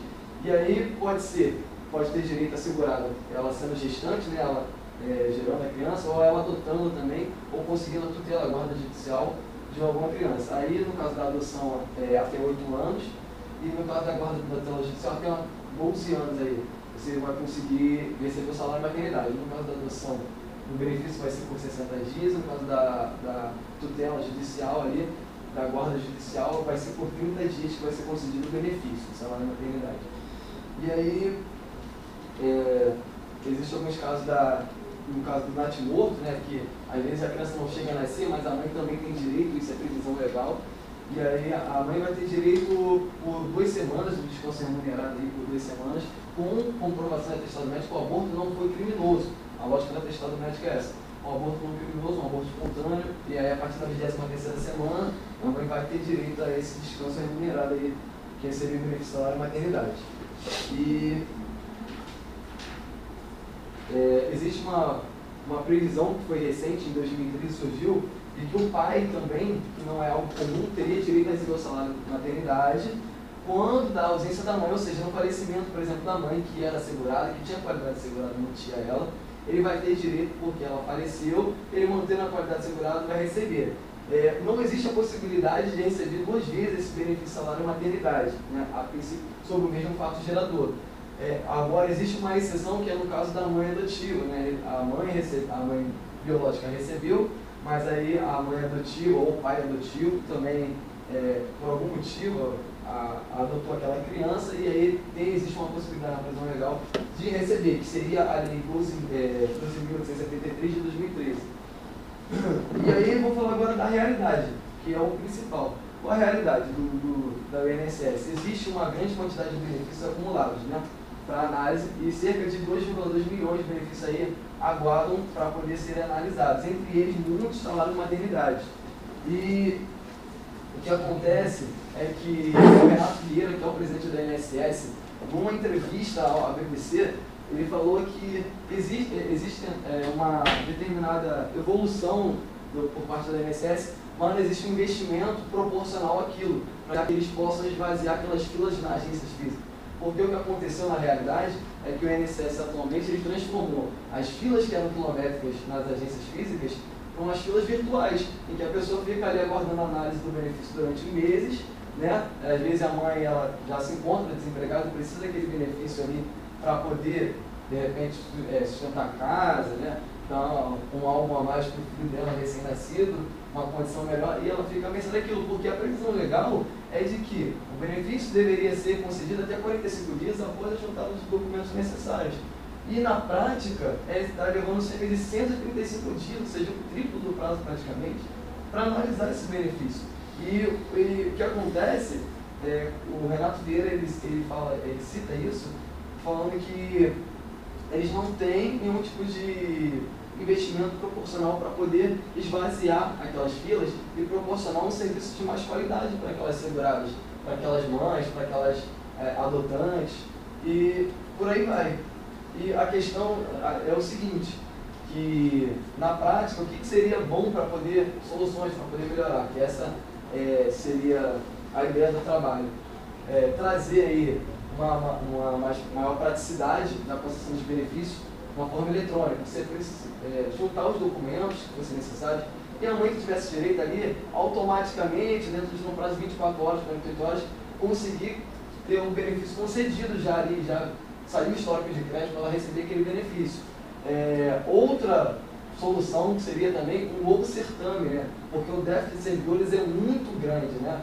E aí pode ser, pode ter direito assegurado ela sendo gestante, né, ela é, gerando a criança, ou ela adotando também, ou conseguindo a tutela, guarda judicial de alguma criança. Aí, no caso da adoção, é, até 8 anos, e no caso da guarda da judicial, até 12 anos aí, você vai conseguir receber o salário maternidade. No caso da adoção, o benefício vai ser por 60 dias, no caso da, da tutela judicial ali, da guarda judicial, vai ser por 30 dias que vai ser concedido o benefício, o salário maternidade. E aí, é, existem alguns casos da, no caso do natimorto, né, que às vezes a criança não chega a nascer, mas a mãe também tem direito, isso é previsão legal, e aí a mãe vai ter direito por duas semanas, o descanso remunerado aí por duas semanas, com comprovação de atestado médico, o aborto não foi criminoso. A lógica do atestado médico é essa. Um aborto não criminoso, um aborto espontâneo, e aí a partir da 23 semana, a mãe vai ter direito a esse descanso remunerado aí, que é receber benefício salário maternidade. E é, existe uma, uma previsão que foi recente, em 2013 surgiu, de que o pai também, que não é algo comum, teria direito a receber o salário de maternidade quando da ausência da mãe, ou seja, no falecimento, por exemplo, da mãe que era assegurada, que tinha qualidade assegurada, não tinha ela, ele vai ter direito, porque ela faleceu, ele mantendo a qualidade assegurada vai receber. É, não existe a possibilidade de receber duas vezes esse benefício salário maternidade, né, a princípio, sobre o mesmo fato gerador. É, agora, existe uma exceção que é no caso da mãe adotiva. Né? A, mãe recebe, a mãe biológica recebeu, mas aí a mãe adotiva ou o pai adotivo também, é, por algum motivo, a, adotou aquela criança e aí tem, existe uma possibilidade na prisão legal de receber, que seria a Lei 12.873 é, de 2013. E aí vou falar agora da realidade, que é o principal. Qual a realidade do, do, da UNSS? Existe uma grande quantidade de benefícios acumulados, né? Para análise e cerca de 2,2 milhões de benefícios aí aguardam para poder serem analisados, entre eles muitos salários de maternidade. E o que acontece é que o Renato Vieira, que é o presidente da INSS, numa entrevista à BBC, ele falou que existe, existe é, uma determinada evolução do, por parte da INSS, mas existe um investimento proporcional àquilo, para que eles possam esvaziar aquelas filas nas agências físicas. Porque o que aconteceu na realidade é que o INSS atualmente ele transformou as filas que eram quilométricas nas agências físicas para as filas virtuais, em que a pessoa fica ali aguardando a análise do benefício durante meses, né? Às vezes a mãe ela já se encontra desempregada, precisa daquele benefício ali para poder, de repente, é, sustentar a casa, né? Dar um algo a mais para o filho dela recém-nascido, uma condição melhor, e ela fica pensando aquilo, porque a previsão legal é de que o benefício deveria ser concedido até 45 dias após a juntada dos documentos necessários. E na prática, é, está levando cerca de 135 dias, ou seja, o triplo do prazo praticamente, para analisar esse benefício. E, e, o que acontece, é, o Renato Vieira ele, ele, fala, ele cita isso, falando que eles não têm nenhum tipo de investimento proporcional para poder esvaziar aquelas filas e proporcionar um serviço de mais qualidade para aquelas seguradas, para aquelas mães, para aquelas é, adotantes e por aí vai. E a questão é o seguinte, que na prática o que seria bom para poder, soluções para poder melhorar, que essa é, seria a ideia do trabalho. É, trazer aí uma, uma, uma maior praticidade na concessão de benefícios uma forma eletrônica. Você precisa é, juntar os documentos que fossem necessários e a mãe que tivesse direito ali, automaticamente, dentro de um prazo de 24 horas, 48 horas, conseguir ter um benefício concedido já ali, já saiu o histórico de crédito para ela receber aquele benefício. É, outra solução seria também um novo certame, né? porque o déficit de servidores é muito grande, né?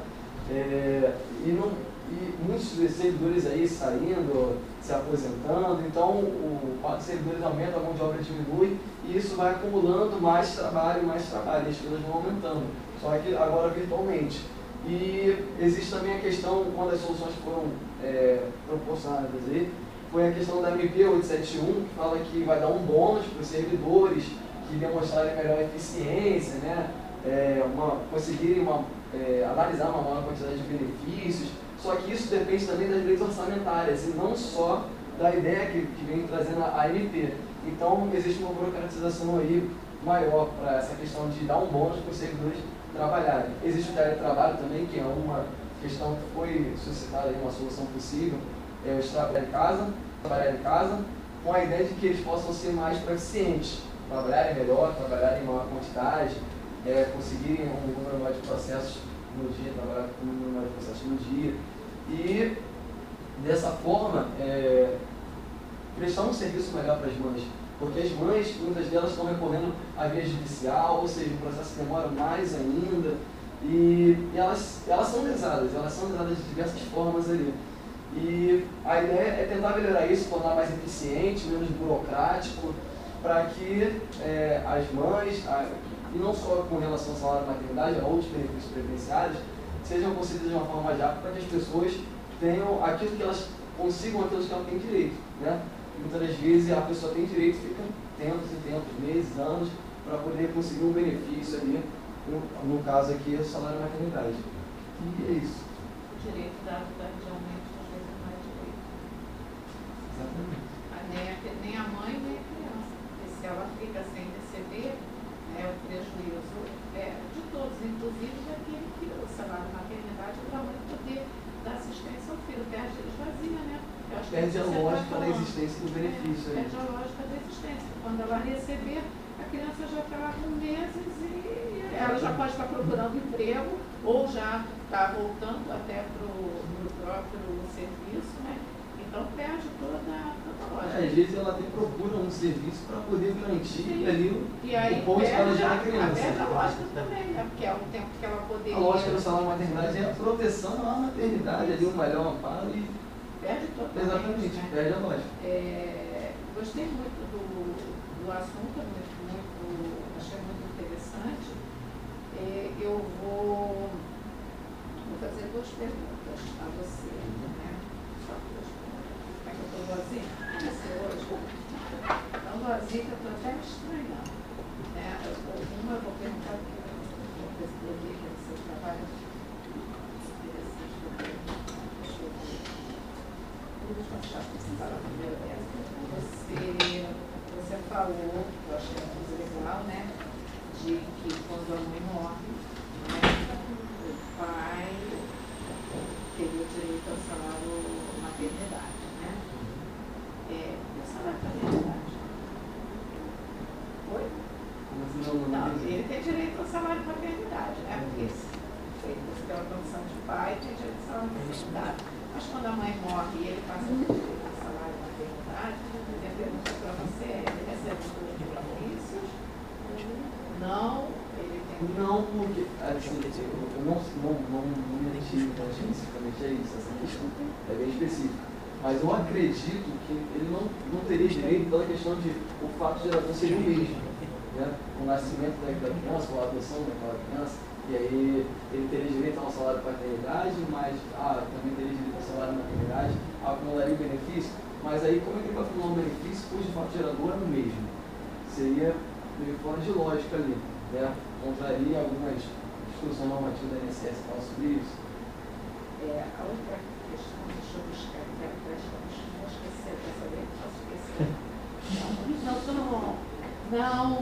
É, e, não, e muitos servidores aí saindo, se aposentando, então o quadro de servidores aumenta, a mão de obra diminui, e isso vai acumulando mais trabalho, mais trabalho, e as filas vão aumentando, só que agora virtualmente. E existe também a questão, uma das soluções foram é, proporcionadas aí, foi a questão da MP 871, que fala que vai dar um bônus para os servidores que demonstrarem melhor eficiência, né? É, uma, conseguirem uma, é, analisar uma maior quantidade de benefícios. Só que isso depende também das leis orçamentárias e não só da ideia que, que vem trazendo a ANP. Então, existe uma burocratização aí maior para essa questão de dar um bônus para os servidores trabalharem. Existe o teletrabalho também, que é uma questão que foi suscitada aí, uma solução possível. É, eles trabalhar em casa, trabalhar em casa, com a ideia de que eles possam ser mais proficientes, trabalharem melhor, trabalharem em maior quantidade, é, conseguirem um número maior de processos no dia, trabalhar com um número maior de processos no dia. E, dessa forma, é, prestar um serviço melhor para as mães. Porque as mães, muitas delas estão recorrendo à via judicial, ou seja, o processo demora mais ainda. E, e elas, elas são lesadas, elas são lesadas de diversas formas ali. E a ideia é tentar melhorar isso, tornar mais eficiente, menos burocrático, para que é, as mães, a, e não só com relação ao salário maternidade, a outros benefícios previdenciários, sejam concedidos de uma forma mais rápida para que as pessoas tenham aquilo que elas consigam aquilo que elas têm direito. Né? Muitas das vezes a pessoa tem direito, fica tempos e tempos, meses, anos, para poder conseguir um benefício ali, no, no caso aqui, é o salário maternidade. E é isso. O direito dado tardiamente às vezes não é direito. Exatamente. Nem a, nem a mãe, nem a criança. Porque se ela fica sem receber, é o prejuízo é, de todos, inclusive daquele que o salário maternidade para a mãe poder dar assistência ao filho. Perde, esvazia, né? Eu acho que Perde a isso você tá lógica da falando. Existência do benefício. É, aí. perde a lógica da existência. Quando ela receber, a criança já está lá com meses e ela já pode estar procurando emprego ou já está voltando até para o próprio serviço, né? Então perde toda, toda a lógica. É, às vezes ela até procura um serviço para poder garantir Sim. ali o, E aí o posto que ela já a, é criança. perde a lógica também, né? Porque é o tempo que ela poderia. A lógica do salário maternidade é a proteção à maternidade, ali um melhor amparo e. Perde totalmente. Exatamente, né? perde a lógica. É, gostei muito do, do assunto, muito, muito, achei muito interessante. É, eu vou, vou fazer duas perguntas a você. Né? Só duas perguntas. Como é que eu estou boazinha? Você hoje? Então, boazinha, que eu estou até me estranhando. Né? Uma eu vou perguntar eu vou perceber que você trabalha interessante também. Deixa eu ver. Você, você falou, eu achei coisa legal, né? De que quando a mãe morre, né, o pai teria o direito ao salário maternidade, né? É, e o salário maternidade? Oi? Mas não, não, Não, não ele tem direito ao salário de maternidade, né? Porque se foi pela condição de pai, tem direito ao salário de maternidade. Mas quando a mãe morre e ele passa a ter direito ao salário de maternidade, minha pergunta para você é, ele recebe todos os benefícios? Não, ele tem que... Não, porque assim, eu não, não, não, não me atingi então, especificamente a isso, essa questão Mas eu acredito que ele não, não teria direito pela questão de o fato ela ser o mesmo. Né? O nascimento da, criança, ou a adoção daquela criança, e aí ele teria direito ao salário de paternidade, mas ah, também teria direito ao salário de maternidade, acumularia o benefício, mas aí como é que ele vai acumular um benefício cujo fato gerador é o mesmo? Seria meio fora de lógica ali, né? Contraria algumas discussões normativas da INSS que falam sobre isso. É, a outra Não, não, não,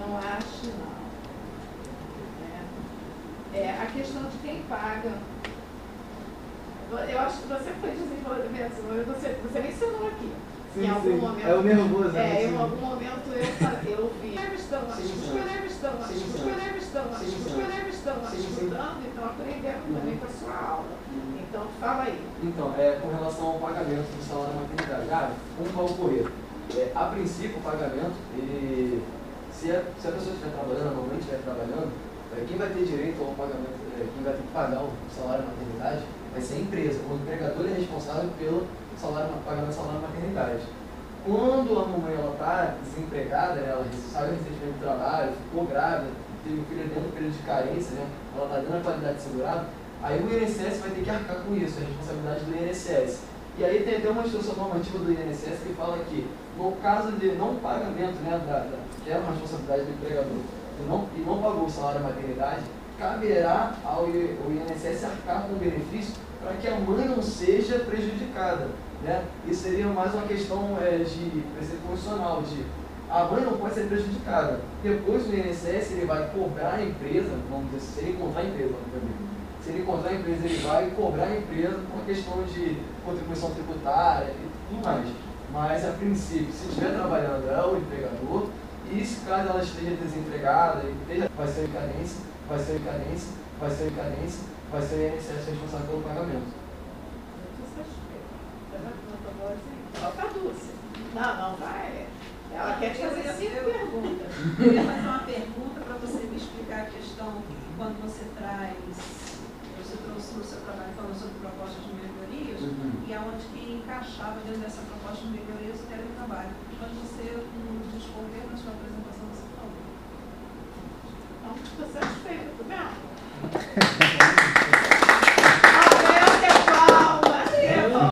não acho, não. É, é, a questão de quem paga Eu acho que você foi desenvolvimento, você, você mencionou aqui. Sim, em algum sim. momento. É o nervoso, né? É, em Sim. algum momento eu eu sim. revistão, acho Sim, sim. estudando, então aprendendo também com a sua aula. Então fala aí. Então, é, com relação ao pagamento do salário maternidade, ah, como vai ocorrer? É, a princípio, o pagamento, ele, se, a, se a pessoa estiver trabalhando, a mamãe estiver trabalhando, é, quem vai ter direito ao pagamento, é, quem vai ter que pagar o salário maternidade vai ser a empresa. O empregador é responsável pelo salário, pagamento salário maternidade. Quando a mamãe está desempregada, ela saiu recentemente do trabalho, ficou grávida, teve um filho dentro do período de carência, né, ela está dando a qualidade de segurado, aí o INSS vai ter que arcar com isso, a responsabilidade do INSS. E aí tem até uma instrução normativa do INSS que fala que, no caso de não pagamento, né, da, da, que é uma responsabilidade do empregador, e não, e não pagou o salário maternidade, caberá ao INSS arcar com o benefício para que a mãe não seja prejudicada. Né? Isso seria mais uma questão é, de preceito constitucional, de a mãe não pode ser prejudicada. Depois o INSS ele vai cobrar a empresa, vamos dizer assim, se ele encontrar a empresa, obviamente. Se ele encontrar a empresa, ele vai cobrar a empresa por uma questão de contribuição tributária e tudo mais. Mas, a princípio, se estiver trabalhando, é o empregador, e se caso ela esteja desempregada, vai ser em carência, vai ser em carência, vai ser em carência, vai ser o INSS responsável pelo pagamento. Falta a Dulce. Não, não, vai. Ela quer te fazer Eu- cinco eu- perguntas. Eu ia fazer uma pergunta para você me explicar a questão quando você traz, você trouxe no seu trabalho falando sobre propostas de melhorias Uhum. e aonde que encaixava dentro dessa proposta de melhorias o teletrabalho. Quando você nos discorrer na sua apresentação, você falou. Então, estou satisfeita, tudo bem?